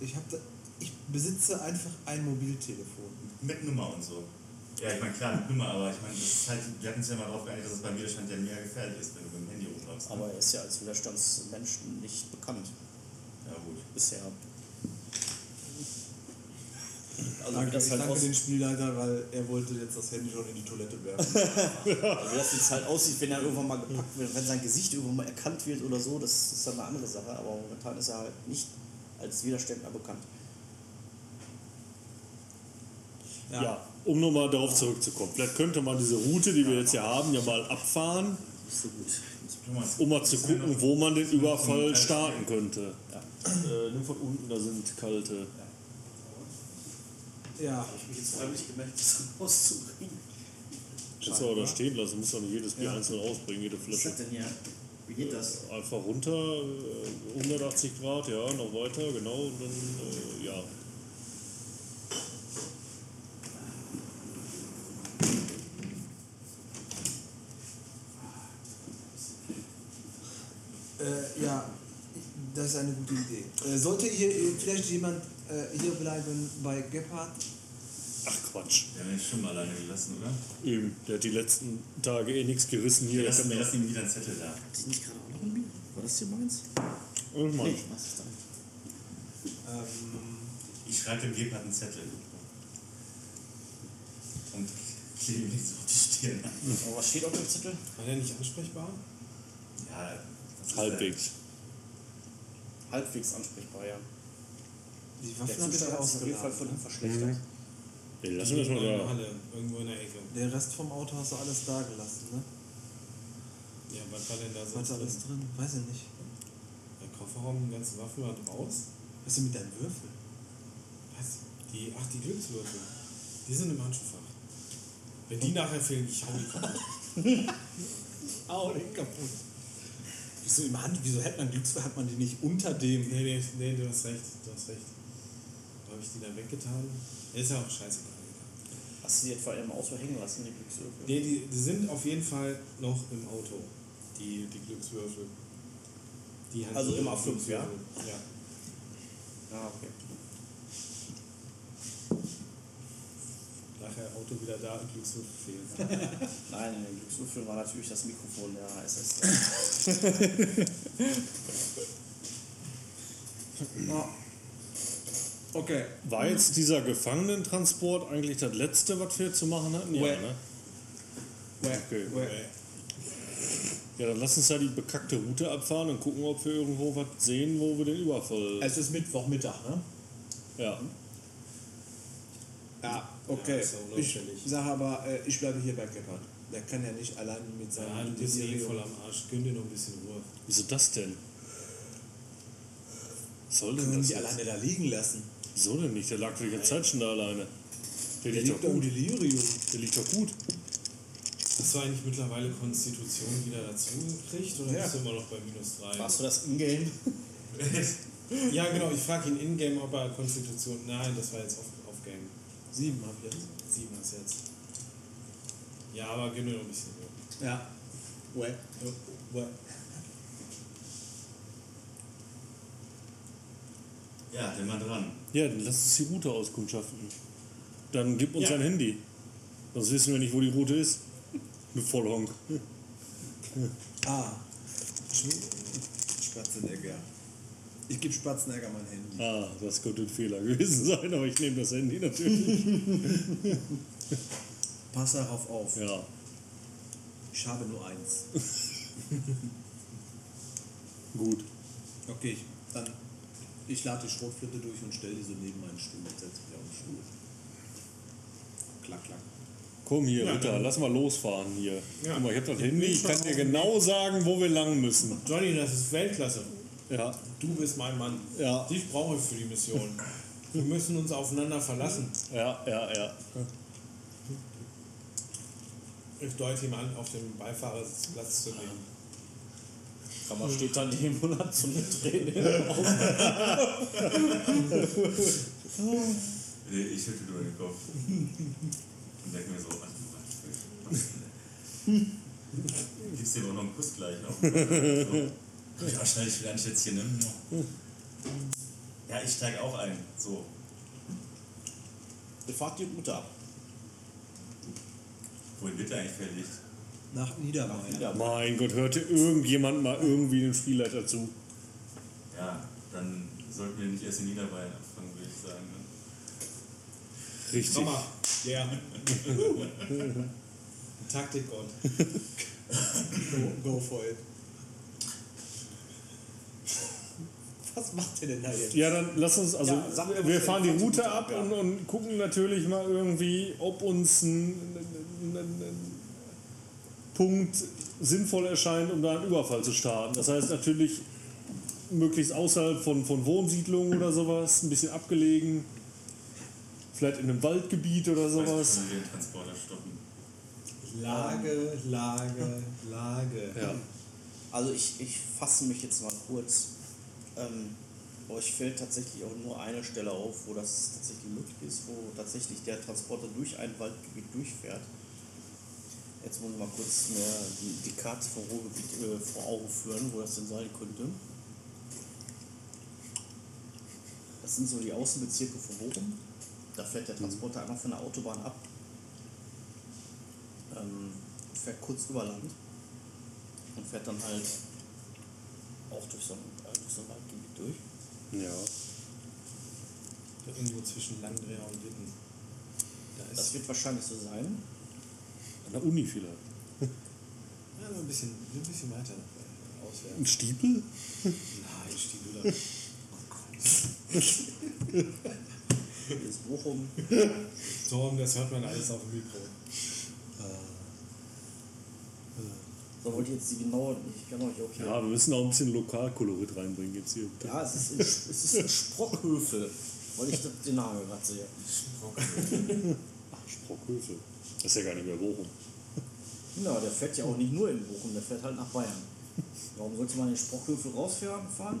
Ich, hab da, ich besitze einfach ein Mobiltelefon. Mit Nummer und so. Ja, ich meine, klar, mit Nummer, aber ich meine, das ist halt, wir hatten uns ja mal darauf geeinigt, dass es beim Widerstand ja mega gefährlich ist, wenn du mit dem Handy rumläufst. ne? Aber er ist ja als Widerstandsmensch nicht bekannt. ja, gut. Bisher. Also Danke, das ich halt danke den Spielleiter, weil er wollte jetzt das Handy schon in die Toilette werfen. Also wie das jetzt halt aussieht, wenn er irgendwann mal gepackt wird, wenn sein Gesicht irgendwann mal erkannt wird oder so, das ist dann eine andere Sache, aber momentan ist er halt nicht als Widerständler bekannt. ja. um nochmal darauf zurückzukommen. Vielleicht könnte man diese Route, die wir jetzt hier haben, ja mal abfahren, Nicht so gut. Thomas, um mal zu gucken, wo man den Überfall starten könnte. Ja. Äh, nimm von unten, da sind kalte. Ja. Habe ich mich jetzt freiwillig gemeldet, das rauszubringen. Kannst du auch da stehen lassen, musst doch nicht jedes Bier einzeln ausbringen, jede Was Flasche. ist das denn hier? Wie geht das? Einfach runter, äh, 180 Grad, ja, noch weiter, genau, und dann, äh, ja. Äh, ja, das ist eine gute Idee. Äh, sollte hier äh, vielleicht jemand äh, hier bleiben bei Gebhardt? Ach Quatsch. Haben ihn schon mal alleine gelassen, oder? Eben, der hat die letzten Tage eh nichts gerissen hier. Wir Der lassen, wir lassen ihm wieder einen Zettel da. Sind nicht gerade auch noch ein Bier? War das hier meins? Irgendwann. Nee, was ist da? Ähm, Ich schreibe dem Gebhardt einen Zettel. Und klebe ihm nicht so auf die Stirn. Aber was steht auf dem Zettel? War der nicht ansprechbar? Ja, Halbwegs. Halbwegs ansprechbar, ja. die Waffen hat sich auf jeden Fall von ihm verschlechtert. Den lassen wir schon in der da. Halle, irgendwo in der Ecke. Der Rest vom Auto hast du alles da gelassen, ne? Ja, was war denn da Was sonst ist alles drin? Weiß ich nicht. Der Kofferraum, die ganzen Waffen waren raus. Was ist denn mit deinen Würfeln? Was? Die, ach, die Glückswürfel. Die sind im Handschuhfach. Wenn die nachher fehlen, ich hau die kaputt. Au, den kaputt. Wieso im Hand, wieso hat man Glückswürfel, hat man die nicht unter dem? Nee, nee, nee, du hast recht, du hast recht. Habe ich die da weggetan? Ist ja auch scheißegal. Hast du die etwa im Auto hängen lassen, die Glückswürfel? Nee, die, die sind auf jeden Fall noch im Auto, die, die Glückswürfel. Die halt Also die im A5, ja? Ja. Ah, okay. Nachher Auto wieder da, Glückswürfel fehlen. Nein, in den Glückswürfeln war natürlich das Mikrofon der HSS. Ja. Okay. War jetzt dieser Gefangenentransport eigentlich das letzte, was wir zu machen hatten? Ja, ne? Okay. Ja, dann lass uns da die bekackte Route abfahren und gucken, ob wir irgendwo was sehen, wo wir den Überfall. Es ist Mittwochmittag, ne? Ja. Ja, okay. Ja, ich sage aber, äh, ich bleibe hier bei Gebhardt. Der kann ja nicht allein mit seinem Ja, du bist eh Delirium- voll am Arsch. Gönn dir noch ein bisschen Ruhe. Wieso das denn? Soll Können denn wir das die jetzt? alleine da liegen lassen? Wieso denn nicht? Der lag die ganze Zeit schon da alleine. Der Der liegt liegt doch gut. Delirium. Der liegt doch gut. Hast du eigentlich mittlerweile Konstitution wieder dazu gekriegt oder Ja. bist du immer noch bei minus 3? Warst du das Ingame? Ja, genau. Ich frage ihn in-game, ob er Konstitution. Nein, das war jetzt off- off-game. Sieben hab ich jetzt. Sieben hast du jetzt. Ja, aber gönn dir noch ein bisschen Ruhe. Ja. Ouais. Ouais. Ja, der mal dran. Ja, dann lass uns die Route auskundschaften. Dann gib uns Ja. ein Handy. Sonst wissen wir nicht, wo die Route ist. Mit Vollhonk. Ah. Spatzenegger. Ich gebe Spatzenegger mein Handy. Ah, das könnte ein Fehler gewesen sein, aber ich nehme das Handy natürlich. Pass darauf auf. Ja. Ich habe nur eins. Gut. Okay, dann. Ich lade die Schrotflinte durch und stelle die so neben meinen Stuhl und setze mich auf den Stuhl. Klack, klack. Komm hier, Ja, Ritter, lass mal losfahren hier. Ja. Guck mal, ich hab das Ich Handy, ich kann dir genau sagen, wo wir lang müssen. Johnny, das ist Weltklasse. Ja, Du bist mein Mann. Ja. Dich brauche ich für die Mission. Wir müssen uns aufeinander verlassen. ja, ja, ja. Ich deute ihm an, auf dem Beifahrersitz zu nehmen. Kammer steht daneben und hat so eine Träne in den Augen. Nee, Ich schüttel über den Kopf. Und denke mir so, ach du Gibst dir aber noch einen Kuss gleich noch. So. Ja, schnell, ich eigentlich jetzt hier, ne? Ja, ich steige auch ein. So. Wir fahrt die Route ab. Wohin wird der eigentlich verlegt? Nach Niederbayern. Ja, Mein Gott, hörte irgendjemand mal irgendwie den Spielleiter zu? Ja, dann sollten wir nicht erst in Niederbayern anfangen, würde ich sagen. Ne? Richtig. Mama, ja. Taktikgott. Go, go for it. Was macht ihr denn da jetzt? Ja, dann lass uns, also Ja, wir ihr fahren die Route ab ab, ja. und, und gucken natürlich mal irgendwie, ob uns ein, ein, ein, ein Punkt sinnvoll erscheint, um da einen Überfall zu starten. Das heißt natürlich möglichst außerhalb von, von Wohnsiedlungen oder sowas, ein bisschen abgelegen, vielleicht in einem Waldgebiet oder sowas. können wir den Transporter stoppen. Lage, Lage, Lage. Ja. Also ich, ich fasse mich jetzt mal kurz. Ähm, euch fällt tatsächlich auch nur eine Stelle auf, wo das tatsächlich möglich ist, wo tatsächlich der Transporter durch ein Waldgebiet durchfährt. Jetzt muss ich mal kurz mir die, die Karte vom Ruhrgebiet äh, vor Augen führen, wo das denn sein könnte. Das sind so die Außenbezirke von Bochum. Da fährt der Transporter einmal von der Autobahn ab. Ähm, fährt kurz über Land und fährt dann halt auch durch so ein, ein Waldgebiet durch. ja. Irgendwo zwischen Langdreher und Witten. Da Das wird wahrscheinlich so sein. An der Uni vielleicht. ja, ein bisschen, ein bisschen weiter äh, auswärts. Ein Stiepel? Nein, Stiefel. Hier ist Bochum. Torben, das hört man alles auf dem Mikro. So wollte ich jetzt die genaue, ich kann euch auch hier. Ja, wir müssen auch ein bisschen Lokalkolorit reinbringen jetzt hier. Ja, es ist, in, es ist Sprockhöfe, weil ich den Namen gerade sehe. Ach, Sprockhöfe. Das ist ja gar nicht mehr Bochum. Genau, der fährt ja auch nicht nur in Bochum, der fährt halt nach Bayern. Warum sollte man in Sprockhöfe rausfahren?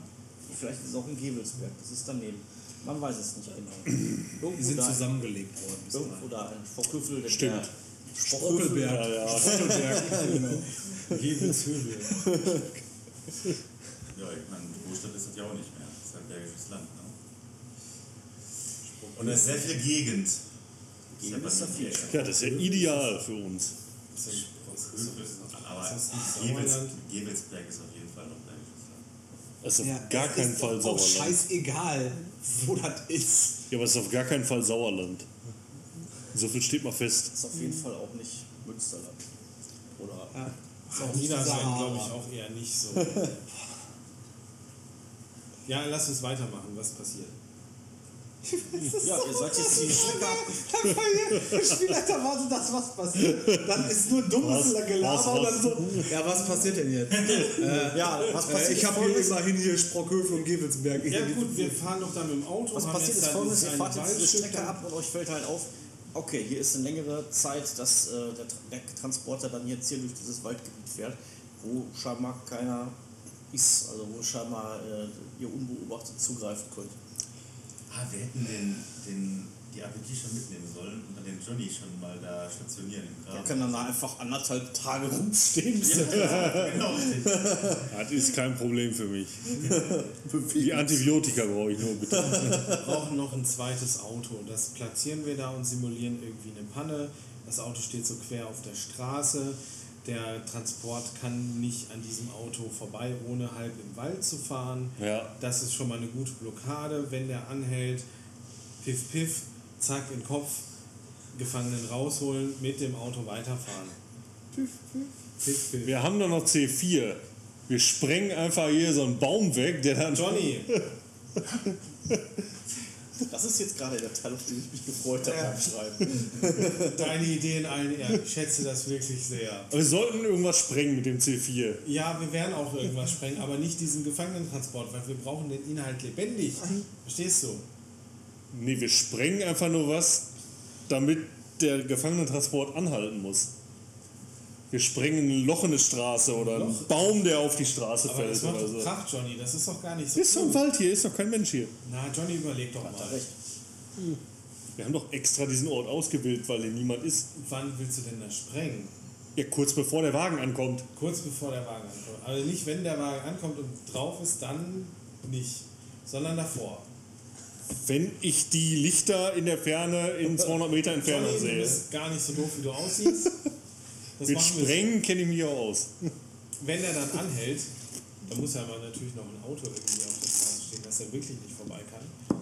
Vielleicht ist es auch in Gevelsberg, das ist daneben. Man weiß es nicht genau. Die Irgendwo sind da, zusammengelegt worden. irgendwo da in Sprockhövel. der- Stimmt. der. Sprockelberg. Ja, ja. Gebenshövel. Ja, ich meine, Großstadt ist das ja auch nicht mehr. Das ist halt bergisches Land. Ne? Und da ist sehr viel Gegend. Gegend ist da viel. Ja, das ist ja ideal für uns. Ist das- Aber Ist Sauerland? Gewelsberg ist auf jeden Fall noch bergisches Land. Das ist auf Ja, gar keinen Fall doch auch Sauerland. scheißegal, wo das ist. Ja, aber es ist auf gar keinen Fall Sauerland. So viel steht mal fest. ist auf jeden Fall auch nicht Münsterland. Oder Ja. Ist auch Niederrhein, glaube ich, auch eher nicht so. ja, lass uns weitermachen, was passiert. Ja, ihr seid jetzt die Strecke ab. Der Spielleiter wartet, dass was passiert. Dann ist nur dummes Was? Gelaber und dann so. Ja, was passiert denn jetzt? Ja, was Äh, passiert ich ist habe hier immerhin hier Sprockhövel und Gevelsberg. Ja gut, wir fahren doch dann mit dem Auto. Was passiert jetzt ist folgendes, ihr fahrt eine jetzt diese Waldstück Strecke dann- ab und euch fällt halt auf, okay, hier ist eine längere Zeit, dass äh, der, Tra- der Transporter dann jetzt hier durch dieses Waldgebiet fährt, wo scheinbar keiner ist, also wo scheinbar äh, ihr unbeobachtet zugreifen könnt. Ah, wir hätten den, den, die APG schon mitnehmen sollen und dann den Johnny schon mal da stationieren im Der Graben. kann dann einfach anderthalb Tage rumstehen. Ja, der- genau. Das ist kein Problem für mich. Die Antibiotika brauche ich nur bitte. Wir brauchen noch ein zweites Auto. Das platzieren wir da und simulieren irgendwie eine Panne. Das Auto steht so quer auf der Straße. Der Transport kann nicht an diesem Auto vorbei, ohne halb im Wald zu fahren. Ja. Das ist schon mal eine gute Blockade. Wenn der anhält, piff, piff, zack, in den Kopf, Gefangenen rausholen, mit dem Auto weiterfahren. Piff, piff. Wir haben doch noch C4. Wir sprengen einfach hier so einen Baum weg, der dann. Johnny, Das ist jetzt gerade der Teil, auf den ich mich gefreut habe beim Schreiben. deine Ideen allen Ehren. Ich schätze das wirklich sehr. Aber wir sollten irgendwas sprengen mit dem C4. Ja, wir werden auch irgendwas sprengen, aber nicht diesen Gefangenentransport, weil wir brauchen den Inhalt lebendig. Verstehst du? Nee, wir sprengen einfach nur was, damit der Gefangenentransport anhalten muss. Wir sprengen ein Loch in eine Straße oder einen Loch? Baum, der auf die Straße Aber das fällt macht oder doch so. Krach, Johnny. Das ist doch gar nicht so. Ist doch ein Wald hier, ist doch kein Mensch hier. Na, Johnny, überleg doch Hat mal. recht. Wir haben doch extra diesen Ort ausgewählt, weil hier niemand ist. Wann willst du denn da sprengen? Ja, kurz bevor der Wagen ankommt. Kurz bevor der Wagen ankommt. Also nicht, wenn der Wagen ankommt und drauf ist, dann nicht. Sondern davor. Wenn ich die Lichter in der Ferne in 200 Meter Entfernung Johnny, du sehe. bist gar nicht so doof, wie du aussiehst. Das Mit. Sprengen kenne ich mich auch aus. Wenn er dann anhält, dann muss ja aber natürlich noch ein Auto irgendwie auf der Straße stehen, dass er wirklich nicht vorbei kann.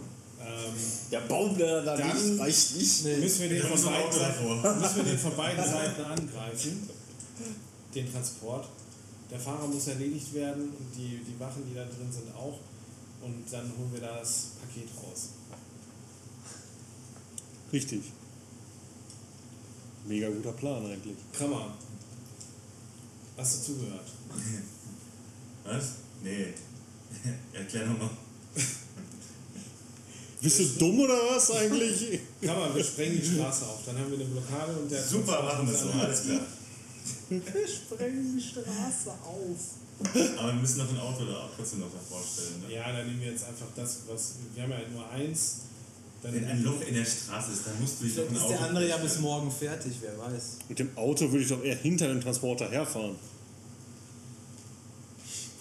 Ähm, Der Baum, der da liegt, reicht nicht. müssen, wir den Da von beiden Seiten, müssen wir den von beiden Seiten angreifen, den Transport. Der Fahrer muss erledigt werden und die, die Wachen, die da drin sind, auch. Und dann holen wir da das Paket raus. Richtig. Mega guter Plan eigentlich. Krammer, hast du zugehört? Was? Nee. Erklär nochmal. Bist du dumm oder was eigentlich? Krammer, wir sprengen die Straße auf. Dann haben wir eine Blockade und der Super, machen wir so, alles klar. Wir sprengen die Straße auf. Aber wir müssen noch ein Auto da auch trotzdem noch davor stellen. Ne? Ja, dann nehmen wir jetzt einfach das, was. Wir haben ja nur eins. Dann Wenn ein Loch in der Straße ist, dann musst du dich doch Vielleicht ein ist Auto der andere ja bis morgen fertig, wer weiß. Mit dem Auto würde ich doch eher hinter dem Transporter herfahren.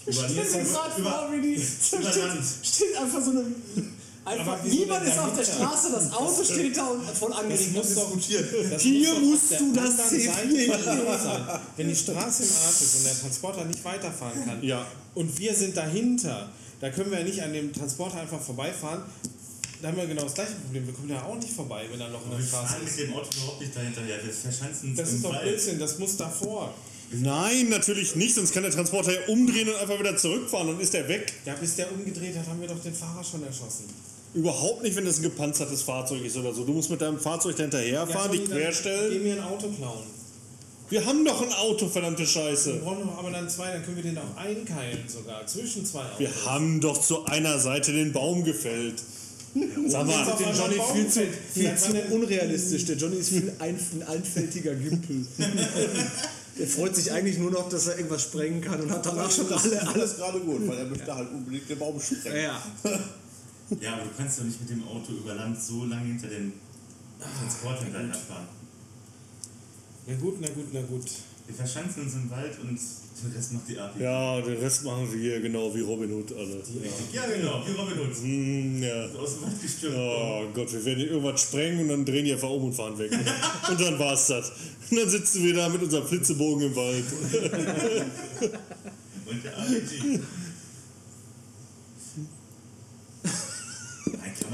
Über, Ich stell mir grad über, vor, wie die. über. Steht einfach so eine. Einfach, wieso niemand ist auf der dahinter? Straße, das Auto steht da und voll Das angeregt muss doch- diskutiert. Das Hier muss musst du das anderen C4 Seite hinlegen. sein. Wenn die Straße im Arsch ist und der Transporter nicht weiterfahren kann Ja. und wir sind dahinter, da können wir ja nicht an dem Transporter einfach vorbeifahren. Da haben wir genau das gleiche Problem. Wir kommen da auch nicht vorbei, wenn da ein Loch in Wir der Straße fahren mit ist. dem Auto überhaupt nicht dahinterher. Wir verschanzen uns Das ist doch. Blödsinn, das muss davor. Nein, natürlich nicht, sonst kann der Transporter ja umdrehen und einfach wieder zurückfahren, dann ist der weg. Ja, bis der umgedreht hat, haben wir doch den Fahrer schon erschossen. Überhaupt nicht, wenn das ein gepanzertes Fahrzeug ist oder so. Du musst mit deinem Fahrzeug da hinterherfahren, dich querstellen. Geh mir ein Auto klauen. Wir haben doch ein Auto, verdammte Wir Scheiße. brauchen doch aber dann zwei, dann können wir den auch einkeilen sogar, zwischen zwei Autos. Wir haben doch zu einer Seite den Baum gefällt. Sag mal, Den einmal Johnny Baum viel zu, viel zu unrealistisch. Der Johnny ist viel ein, ein einfältiger Gümpel. Der freut sich eigentlich nur noch, dass er irgendwas sprengen kann und hat danach schon alle, alles. Gerade gut, weil er möchte halt unbedingt den Baum sprengen. Ja. Ja, aber du kannst doch nicht mit dem Auto über Land so lange hinter dem Transporter hinterher fahren. Na gut, na gut, na gut. Wir verschanzen uns im Wald und den Rest macht die APG. ja, den Rest machen wir hier genau wie Robin Hood alle. Ja, genau, wie Robin Hood. Hm, ja. Aus dem Wald gestürmt. Oh Gott, wir werden hier irgendwas sprengen und dann drehen die einfach um und fahren weg. Und dann war's das. Und dann sitzen wir da mit unserem Flitzebogen im Wald. Und der APG.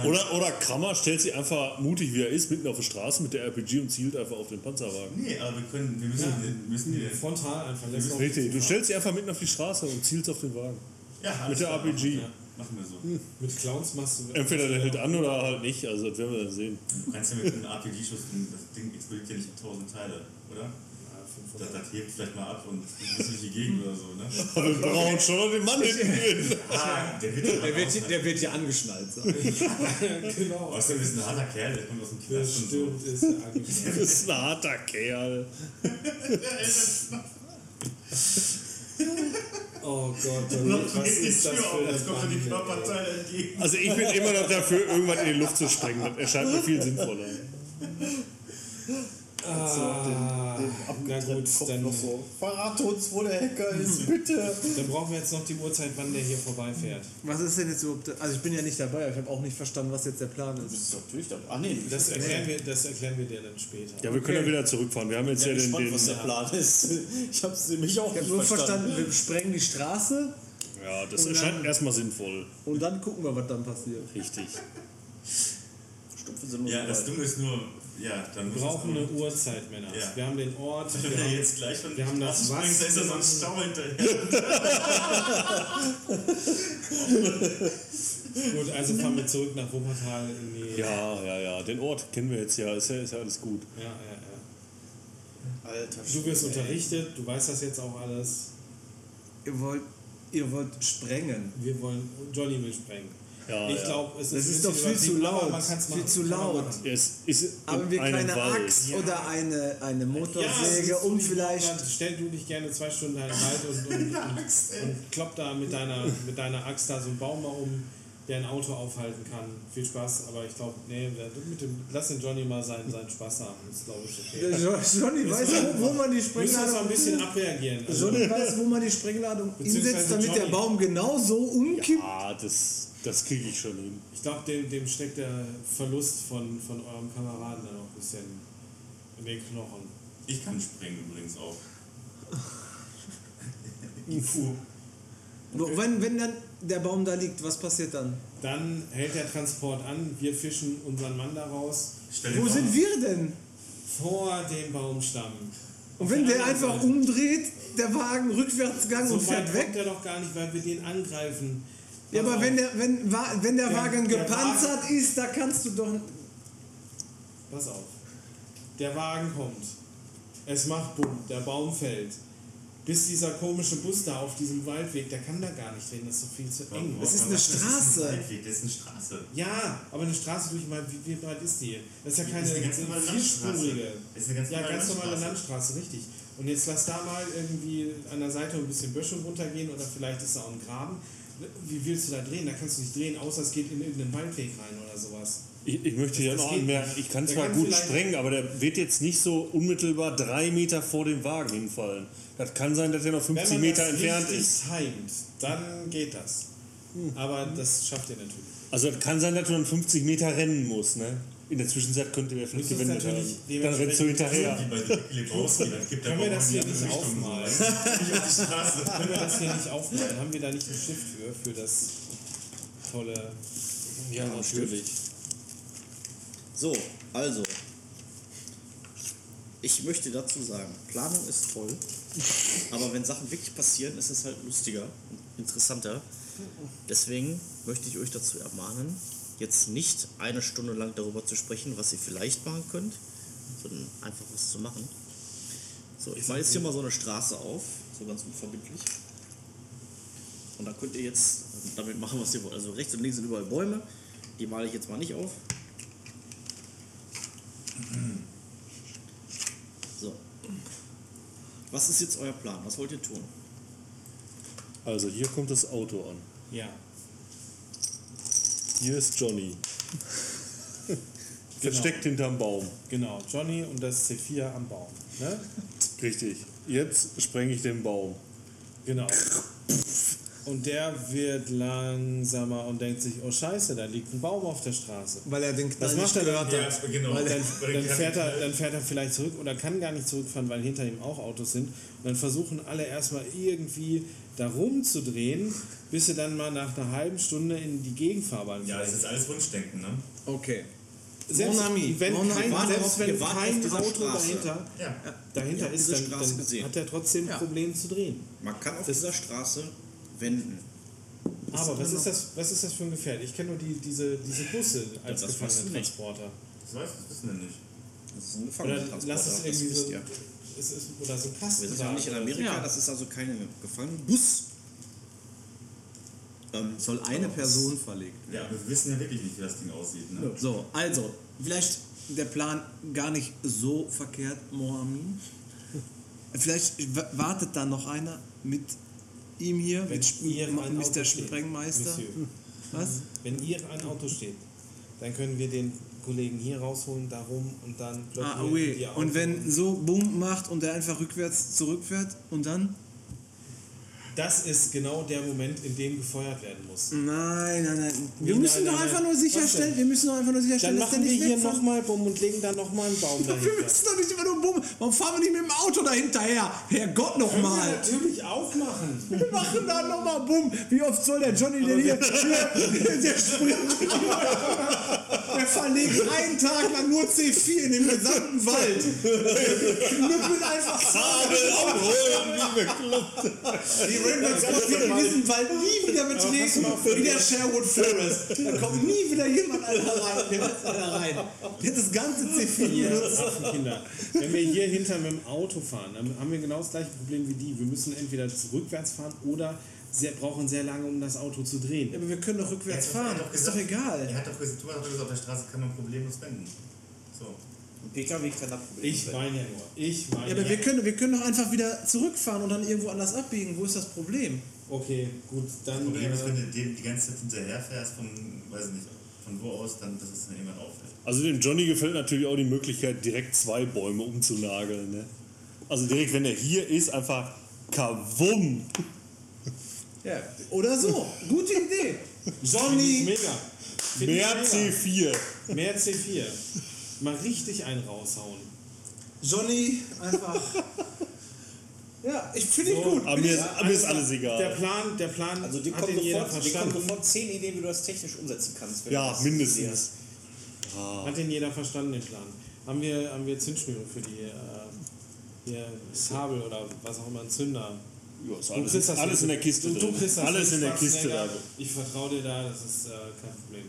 Oder, oder Krammer stellt sich einfach mutig wie er ist mitten auf der Straße mit der RPG und zielt einfach auf den Panzerwagen. nee, aber wir können, wir müssen, wir müssen die, Frontal einfach. auf- Richtig, du stellst dich einfach mitten auf die Straße und zielst auf den Wagen. ja, Mit der RPG. Machen, machen wir so. Mit Clowns machst du. Entweder der hält an oder halt nicht, also das werden wir dann sehen. Du kannst ja mit einem RPG-Schuss, das Ding explodiert ja nicht in tausend Teile, oder? Das, 500. das hebt vielleicht mal ab und ist nicht die Gegend oder so, ne? Aber wir brauchen schon noch den Mann hinten drin. Ah, der wird Der wird, der wird hier angeschnallt. So. genau. Außerdem ist ein harter Kerl, der kommt aus dem Das Knast und so. stimmt, ist angeschnallt. Das ist ein harter Kerl. Oh Gott, was ist das für Jetzt kommt die? Körperteile entgegen. Also ich bin immer noch dafür, irgendwann in die Luft zu sprengen. Das erscheint mir viel sinnvoller. Ah, na gut, dann, noch so. Verrat uns, wo der Hacker ist, bitte. dann brauchen wir jetzt noch die Uhrzeit, wann der hier vorbeifährt. Was ist denn jetzt überhaupt. Also, ich bin ja nicht dabei, aber ich habe auch nicht verstanden, was jetzt der Plan Du ist. bist natürlich dabei. Ach nee, Das erklären wir, das erklären wir dir dann später. Ja, wir können ja wieder zurückfahren. Wir haben jetzt Ich ja bin den, gespannt, den was der Plan ist. Ich habe es nämlich auch Ich habe nicht nur verstanden. verstanden, wir sprengen die Straße Ja, das erscheint dann- erstmal sinnvoll. und dann gucken wir, was dann passiert. Richtig. Stumpfe Ja, das. Dumme ist nur, ja, dann Wir brauchen eine Uhrzeit, Männer. Ja. Wir haben den Ort, Wenn wir haben, jetzt gleich von wir haben das was, da ist ja so ein Stau hinterher. gut, also fahren wir zurück nach Wuppertal in die... Ja, ja, ja. Den Ort kennen wir jetzt ja. Ist ja, ist ja alles gut. ja, ja. ja. Alter Du wirst unterrichtet, du weißt das jetzt auch alles. Ihr wollt, ihr wollt sprengen. Wir wollen, Johnny will sprengen. Ja, ich ja. glaube, es ist, ist doch viel zu laut. Viel zu laut. Es ist Haben wir keine Wald. Axt Ja. oder eine, eine Ja, Motorsäge, ist um vielleicht. Dann stell du dich gerne zwei Stunden in den Wald und, und, und, und klopp da mit deiner, mit deiner Axt da so einen Baum mal um, der ein Auto aufhalten kann. Viel Spaß, aber ich glaube, nee, mit dem, lass den Johnny mal seinen, seinen Spaß haben. Das ist, glaube ich, Der okay. Jo- Johnny weiß, wo, wo man die uns mal ein Sprengladung. bisschen abreagieren. Also, Johnny weiß, wo man die Sprengladung hinsetzt, damit der Johnny. Baum genau so umkippt. Ah, das, das kriege ich schon hin. ich glaube, dem, dem steckt der Verlust von, von eurem Kameraden da noch ein bisschen in den Knochen. Ich kann springen übrigens auch. Puh. Wo- Wenn, wenn dann der Baum da liegt, was passiert dann? Dann hält der Transport an, wir fischen unseren Mann da raus Stell Wo sind wir denn? vor dem Baumstamm. Und wenn der einfach umdreht, der Wagen Rückwärtsgang So und fährt weg? kommt er doch gar nicht, weil wir den angreifen. Ja, aber wenn der, wenn, wenn der Der- Wagen der gepanzert ist, da kannst du doch. Pass auf. Der Wagen kommt. Es macht Bumm, der Baum fällt. Bis dieser komische Bus da auf diesem Waldweg, der kann da gar nicht drehen, das ist doch viel zu eng. Das ist eine Straße. Das ist, ein Waldweg, das ist eine Straße. Ja, aber eine Straße durch mal, wie, wie breit ist die? Das ist ja keine Das ist eine ganz normale Landstraße. vierspurige. Das ist eine ganz ja, normale ganz normale Landstraße. Landstraße, richtig. Und jetzt lass da mal irgendwie an der Seite ein bisschen Böschung runtergehen oder vielleicht ist da auch ein Graben. Wie willst du da drehen? Da kannst du nicht drehen, außer es geht in irgendeinen Waldweg rein oder sowas. Ich, ich möchte ja Das noch geht anmerken, ich kann zwar kann gut sprengen, aber der wird jetzt nicht so unmittelbar drei Meter vor dem Wagen hinfallen. Das kann sein, dass er noch 50 Wenn man Meter das entfernt ist. timet, dann geht das. Aber das schafft ihr natürlich. Also es kann sein, dass du dann 50 Meter rennen musst. Ne? In der Zwischenzeit könnte der vielleicht gewendet natürlich. Dann du dementsprechend- hinterher. Wie bei Big Lebowski, dann gibt der Können wir das hier nicht aufmalen? so. Können wir das hier nicht aufmalen? Haben wir da nicht ein Schiff für, für das tolle... Ja, natürlich. So, also. Ich möchte dazu sagen, Planung ist toll, aber wenn Sachen wirklich passieren, ist es halt lustiger und interessanter. Deswegen möchte ich euch dazu ermahnen, jetzt nicht eine Stunde lang darüber zu sprechen, was ihr vielleicht machen könnt, sondern einfach was zu machen. So, ich mache jetzt hier mal so eine Straße auf, so ganz unverbindlich. Und dann könnt ihr jetzt damit machen, was ihr wollt. Also rechts und links sind überall Bäume. Die male ich jetzt mal nicht auf. So. Was ist jetzt euer Plan? Was wollt ihr tun? Also hier kommt das Auto an. Ja. Hier ist Johnny. Versteckt hinterm Baum. Genau, Johnny und das C4 am Baum. Ne? Richtig. Jetzt sprenge ich den Baum. Genau. Und der wird langsamer und denkt sich, oh scheiße, da liegt ein Baum auf der Straße. Weil er den Was Knall macht nicht er gehört dann? hat. Ja, genau. Weil dann, fährt er, dann fährt er vielleicht zurück oder kann gar nicht zurückfahren, weil hinter ihm auch Autos sind. Und dann versuchen alle erstmal irgendwie da rumzudrehen, bis sie dann mal nach einer halben Stunde in die Gegenfahrbahn Ja, das ist alles Wunschdenken, ne? Okay. Selbst Mon ami, wenn mon ami, kein, warte selbst auf- wenn kein Auto Straße. dahinter, Ja. dahinter Ja, ist, dann, Straße dann hat er trotzdem Ja. Probleme zu drehen. Man kann auf dieser Straße wenden. Aber was ist, das, was ist das für ein Gefährt? Ich kenne nur die, diese, diese Busse als Das du. Gefangenentransporter. Das weißt du, das wissen wir nicht. Das ist ein Oder Gefangenentransporter. lass es das irgendwie wisst so, es ist, oder so ein Wir sind ja nicht in Amerika, Ja. das ist also kein Gefangenenbus. Ähm, Soll eine Person verlegt Ja, aber wir wissen ja wirklich nicht, wie das Ding aussieht, ne? So, also, vielleicht der Plan gar nicht so verkehrt, Moamin. Vielleicht wartet da noch einer mit ihm hier, Wenn mit, ihr Sp- mit der steht, Sprengmeister. Monsieur. Was? Wenn hier ein Auto steht, dann können wir den Kollegen hier rausholen, darum und dann Ah, Autos. Und wenn so Bumm macht und der einfach rückwärts zurückfährt und dann? Das ist genau der Moment, in dem gefeuert werden muss. Nein, nein, nein. Wir müssen nein, doch nein, einfach nein. nur sicherstellen, wir müssen doch einfach nur Dann sicherstellen, dass der machen wir hier nochmal Bumm und legen dann nochmal einen Baum Wir dahinter. müssen doch nicht immer nur Bumm. Warum fahren wir nicht mit dem Auto dahinterher? Herrgott nochmal. natürlich auch machen. Wir machen da nochmal Bumm. Wie oft soll der Johnny denn hier, hier der springt. Der verlegt einen Tag lang nur C4 in dem gesamten Wald. Knüppelt einfach Die Rainbow Scorpion diesen Wald nie wieder betreten, wie der Sherwood Forest. Da kommt nie wieder jemand einer rein. Der wird einer rein. Der hat das ganze C4 Ihr benutzt. Affenkinder. Wenn wir hier hinter mit dem Auto fahren, dann haben wir genau das gleiche Problem wie die. Wir müssen entweder rückwärts fahren oder sehr, brauchen sehr lange, um das Auto zu drehen. Ja, aber wir können doch rückwärts Er hat fahren. doch Ist doch gesagt- egal. Er hat doch gesagt, du hast doch gesagt, auf der Straße kann man problemlos wenden. So. Ein PKW kann das Problem Ich meine ja nur. Ich meine Ja, aber wir können, wir können doch einfach wieder zurückfahren und dann irgendwo anders abbiegen. Wo ist das Problem? Okay, gut, Das dann. Problem ist, wenn Äh, du dem die ganze Zeit hinterherfährst, von, weiß nicht, von wo aus, dann, dass es dann irgendwann auffällt. Also dem Johnny gefällt natürlich auch die Möglichkeit, direkt zwei Bäume umzunageln. Ne? Also direkt, wenn er hier ist, einfach kawum. Ja. Oder so. Gute Idee. Johnny! Mega! Find Mehr mega. C4. Mehr C4. Mal richtig einen raushauen. Johnny einfach. Ja, ich finde ich So, gut. Aber mir, ist, mir ist alles Der egal. Plan, der Plan Also die hat kommen, den jeder sofort, die kommen sofort zehn Ideen, wie du das technisch umsetzen kannst. wenn Ja, mindestens. Hat den jeder verstanden, den Plan. Haben wir, haben wir Zündschnüre für die äh, hier Kabel oder was auch immer, ein Zünder. Ja, ist Du alles, kriegst das alles hin. in der Kiste Du, drin. kriegst das Alles in der Kiste da. Ich vertraue dir da, das ist äh, kein Problem.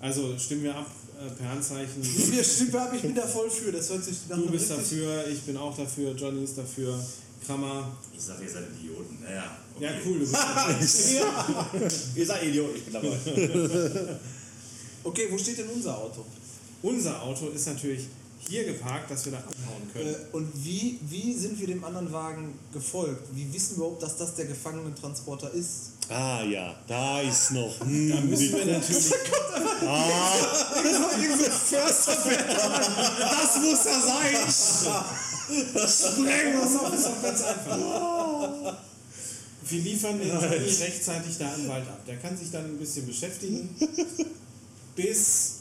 Also stimmen wir ab äh, per Handzeichen. Wir stimmen ab, ich bin da voll für. Das hört sich nach Du bist dafür, ich bin auch dafür, Johnny ist dafür, Krammer. Ich sage, ihr seid Idioten. Naja, okay. Ja, cool, du bist Ihr seid Idioten, ich bin dabei. Okay, wo steht denn unser Auto? Unser Auto ist natürlich hier geparkt, dass wir da abhauen können. Äh, und wie, wie sind wir dem anderen Wagen gefolgt? Wie wissen wir überhaupt, dass das der Gefangenentransporter ist? Ah ja, da ist noch. Hm, Da müssen wir natürlich. Das muss er sein! Sprengen das auf, ist doch ganz einfach. Wir liefern den Johnny rechtzeitig da im Wald ab. Der kann sich dann ein bisschen beschäftigen, bis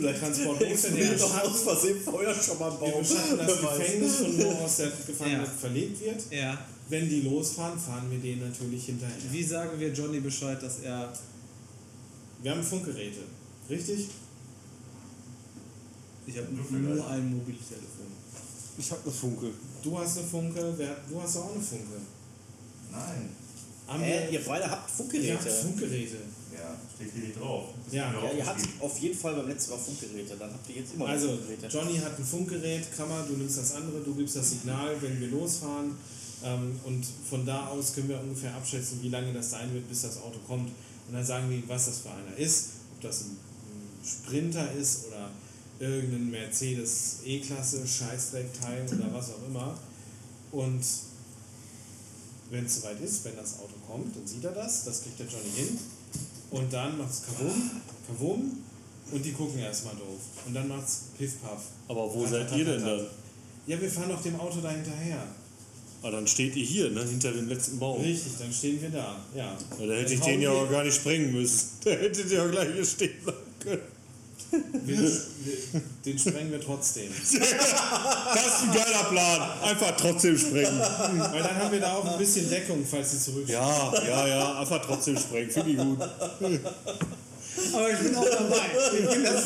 der Transport losfährt. Wir beschatten, Versehen vorher schon mal einen wir beschatten das Gefängnis, von wo aus der Gefangene Ja. verlegt wird. Ja. Wenn die losfahren, fahren wir denen natürlich hinterher. Wie sagen wir Johnny Bescheid, dass er. Wir haben Funkgeräte, richtig? Ich habe nur ein Mobiltelefon. Ich hab eine Funke. Du hast eine Funke, wer, du hast auch eine Funke. Nein. Haben Äh, wir, ihr beide habt ihr Funkgeräte. habt Funkgeräte. Ja, steht hier nicht drauf. Das Ja, Ja, ihr habt auf jeden Fall beim letzten Mal Funkgeräte. Dann habt ihr jetzt immer Also, Funkgeräte. Johnny hat ein Funkgerät, Kammer, du nimmst das andere, du gibst das Signal, wenn wir losfahren. Ähm, und von da aus können wir ungefähr abschätzen, wie lange das sein wird, bis das Auto kommt. Und dann sagen wir, was das für einer ist. Ob das ein, ein Sprinter ist oder irgendein Mercedes E-Klasse, Scheißdreckteil oder was auch immer. Und wenn es soweit ist, wenn das Auto kommt, dann sieht er das, das kriegt der Johnny hin. Und dann macht es Kavum, Kavum und die gucken erstmal doof. Und dann macht's Piff Puff. Aber wo seid ihr denn dann? Ja, wir fahren doch dem Auto da hinterher. Ah, dann steht ihr hier, ne, hinter dem letzten Baum. Richtig, dann stehen wir da. Ja. Ja, da hätte ich den ja auch gar nicht sprengen müssen. Da hättet ihr auch gleich hier stehen bleiben können. Den sprengen wir trotzdem. Das ist ein geiler Plan. Einfach trotzdem sprengen. Weil dann haben wir da auch ein bisschen Deckung, falls sie zurück. Ja, ja, ja, einfach trotzdem sprengen. Finde ich gut. Aber ich bin auch dabei. Bin das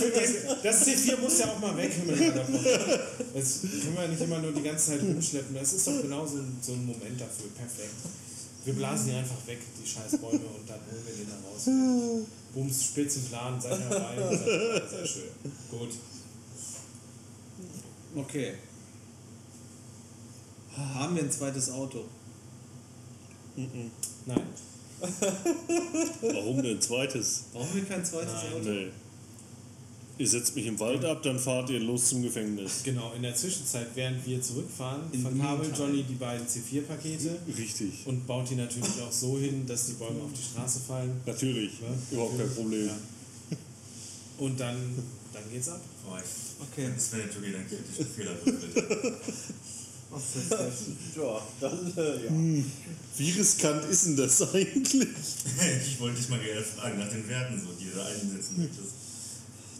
Das C4 muss ja auch mal weg. Das können wir nicht immer nur die ganze Zeit rumschleppen. Das ist doch genau so ein, so ein Moment dafür. Perfekt. Wir blasen die einfach weg, die scheiß Bäume, und dann holen wir den da raus. Bums, Spitzenplan, seid dabei. Seid dabei. Sehr schön. Gut. Okay. Haben wir ein zweites Auto? Nein. Warum denn zweites? Brauchen wir kein zweites Auto? Nee. Ihr setzt mich im Wald ab, dann fahrt ihr los zum Gefängnis. Genau, in der Zwischenzeit, während wir zurückfahren, In verkabelt. Johnny die beiden C4-Pakete Richtig. und baut die natürlich auch so hin, dass die Bäume auf die Straße fallen. Natürlich. Ja. Überhaupt kein Problem. Ja. Und dann, dann geht's ab. Boah, ich, Okay. das wäre natürlich dann kritischen Fehler. Ja, dann, äh, ja. Wie riskant ist denn das eigentlich? ich wollte dich mal gerne fragen nach den Werten, so, die du da einsetzen möchtest.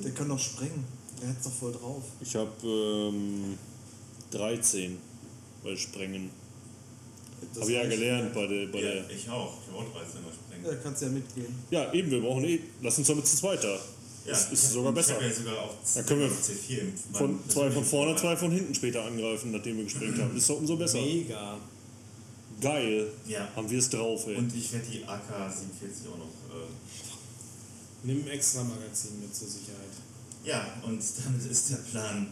Der kann doch sprengen. Der hat's doch voll drauf. Ich habe ähm, 13 bei Sprengen. Das Habe ich ja gelernt bei der. Bei Ja, der ich auch. Ich habe auch 13 mal sprengen. Ja, kannst ja mitgehen. ja, eben, wir brauchen eh. Lass uns damit zu zweit da. Das ist sogar besser. ja sogar auch Dann können wir C4 im Von, zwei von vorne, zwei von hinten später angreifen, nachdem wir gesprengt haben. Ist doch umso besser. Mega. Geil. Ja. Haben wir es drauf, ey. Und ich werde die AK-47 auch noch. Äh, Nimm ein extra Magazin mit zur Sicherheit. ja, und damit ist der Plan.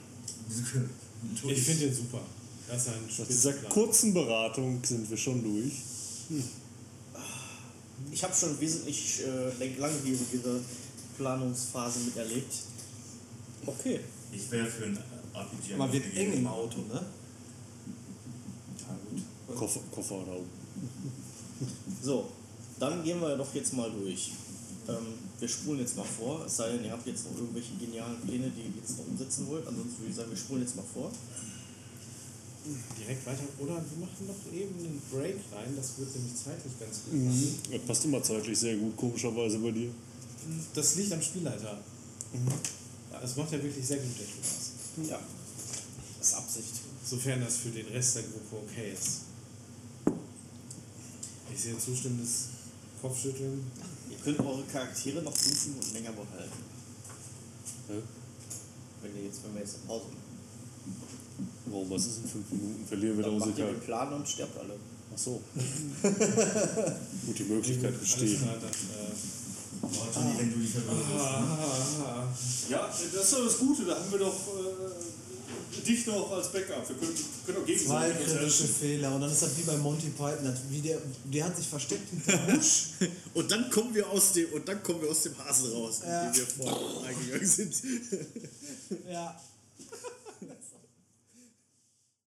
durch. Ich finde den super. Das ist ein Nach dieser Spitzenplan. kurzen Beratung sind wir schon durch. Ich habe schon wesentlich äh, langwierigere Planungsphase miterlebt. Okay. Ich wäre für ein RPG. Aber wird eng im Auto, ne? Ja, gut. Koffer, Kofferraum. So, dann gehen wir doch jetzt mal durch. Ähm, wir spulen jetzt mal vor, es sei denn, ihr habt jetzt noch irgendwelche genialen Pläne, die ihr jetzt noch umsetzen wollt. Ansonsten würde ich sagen, wir spulen jetzt mal vor. Direkt weiter. Oder wir machen noch eben einen Break rein. Das wird nämlich zeitlich ganz gut passen. Das passt immer zeitlich sehr gut, komischerweise bei dir. Das liegt am Spielleiter. Ja, das macht ja wirklich sehr gut, der Spaß. Ja, das ist Absicht. Sofern das für den Rest der Gruppe okay ist. Ich sehe zustimmendes Kopfschütteln. Ihr könnt eure Charaktere noch 5 Minuten länger behalten. Hä? Wenn, ihr jetzt, wenn wir jetzt eine Pause machen. Warum, was ist in fünf Minuten? Verlieren wir Dann da ihr Unsicherheit. den Plan und sterbt alle. Ach so. Gut, die Möglichkeit besteht. Ja, das ist doch das Gute. Da haben wir doch äh, dich noch als Backup. Wir können, können Zwei gegenseitig uns kritische. Fehler und dann ist das wie bei Monty Python. Wie der, der hat sich versteckt hinter Busch. Und dann kommen wir aus dem, und dann kommen wir aus dem Hasen raus, Ja. mit dem wir vorhin eingegangen sind. ja.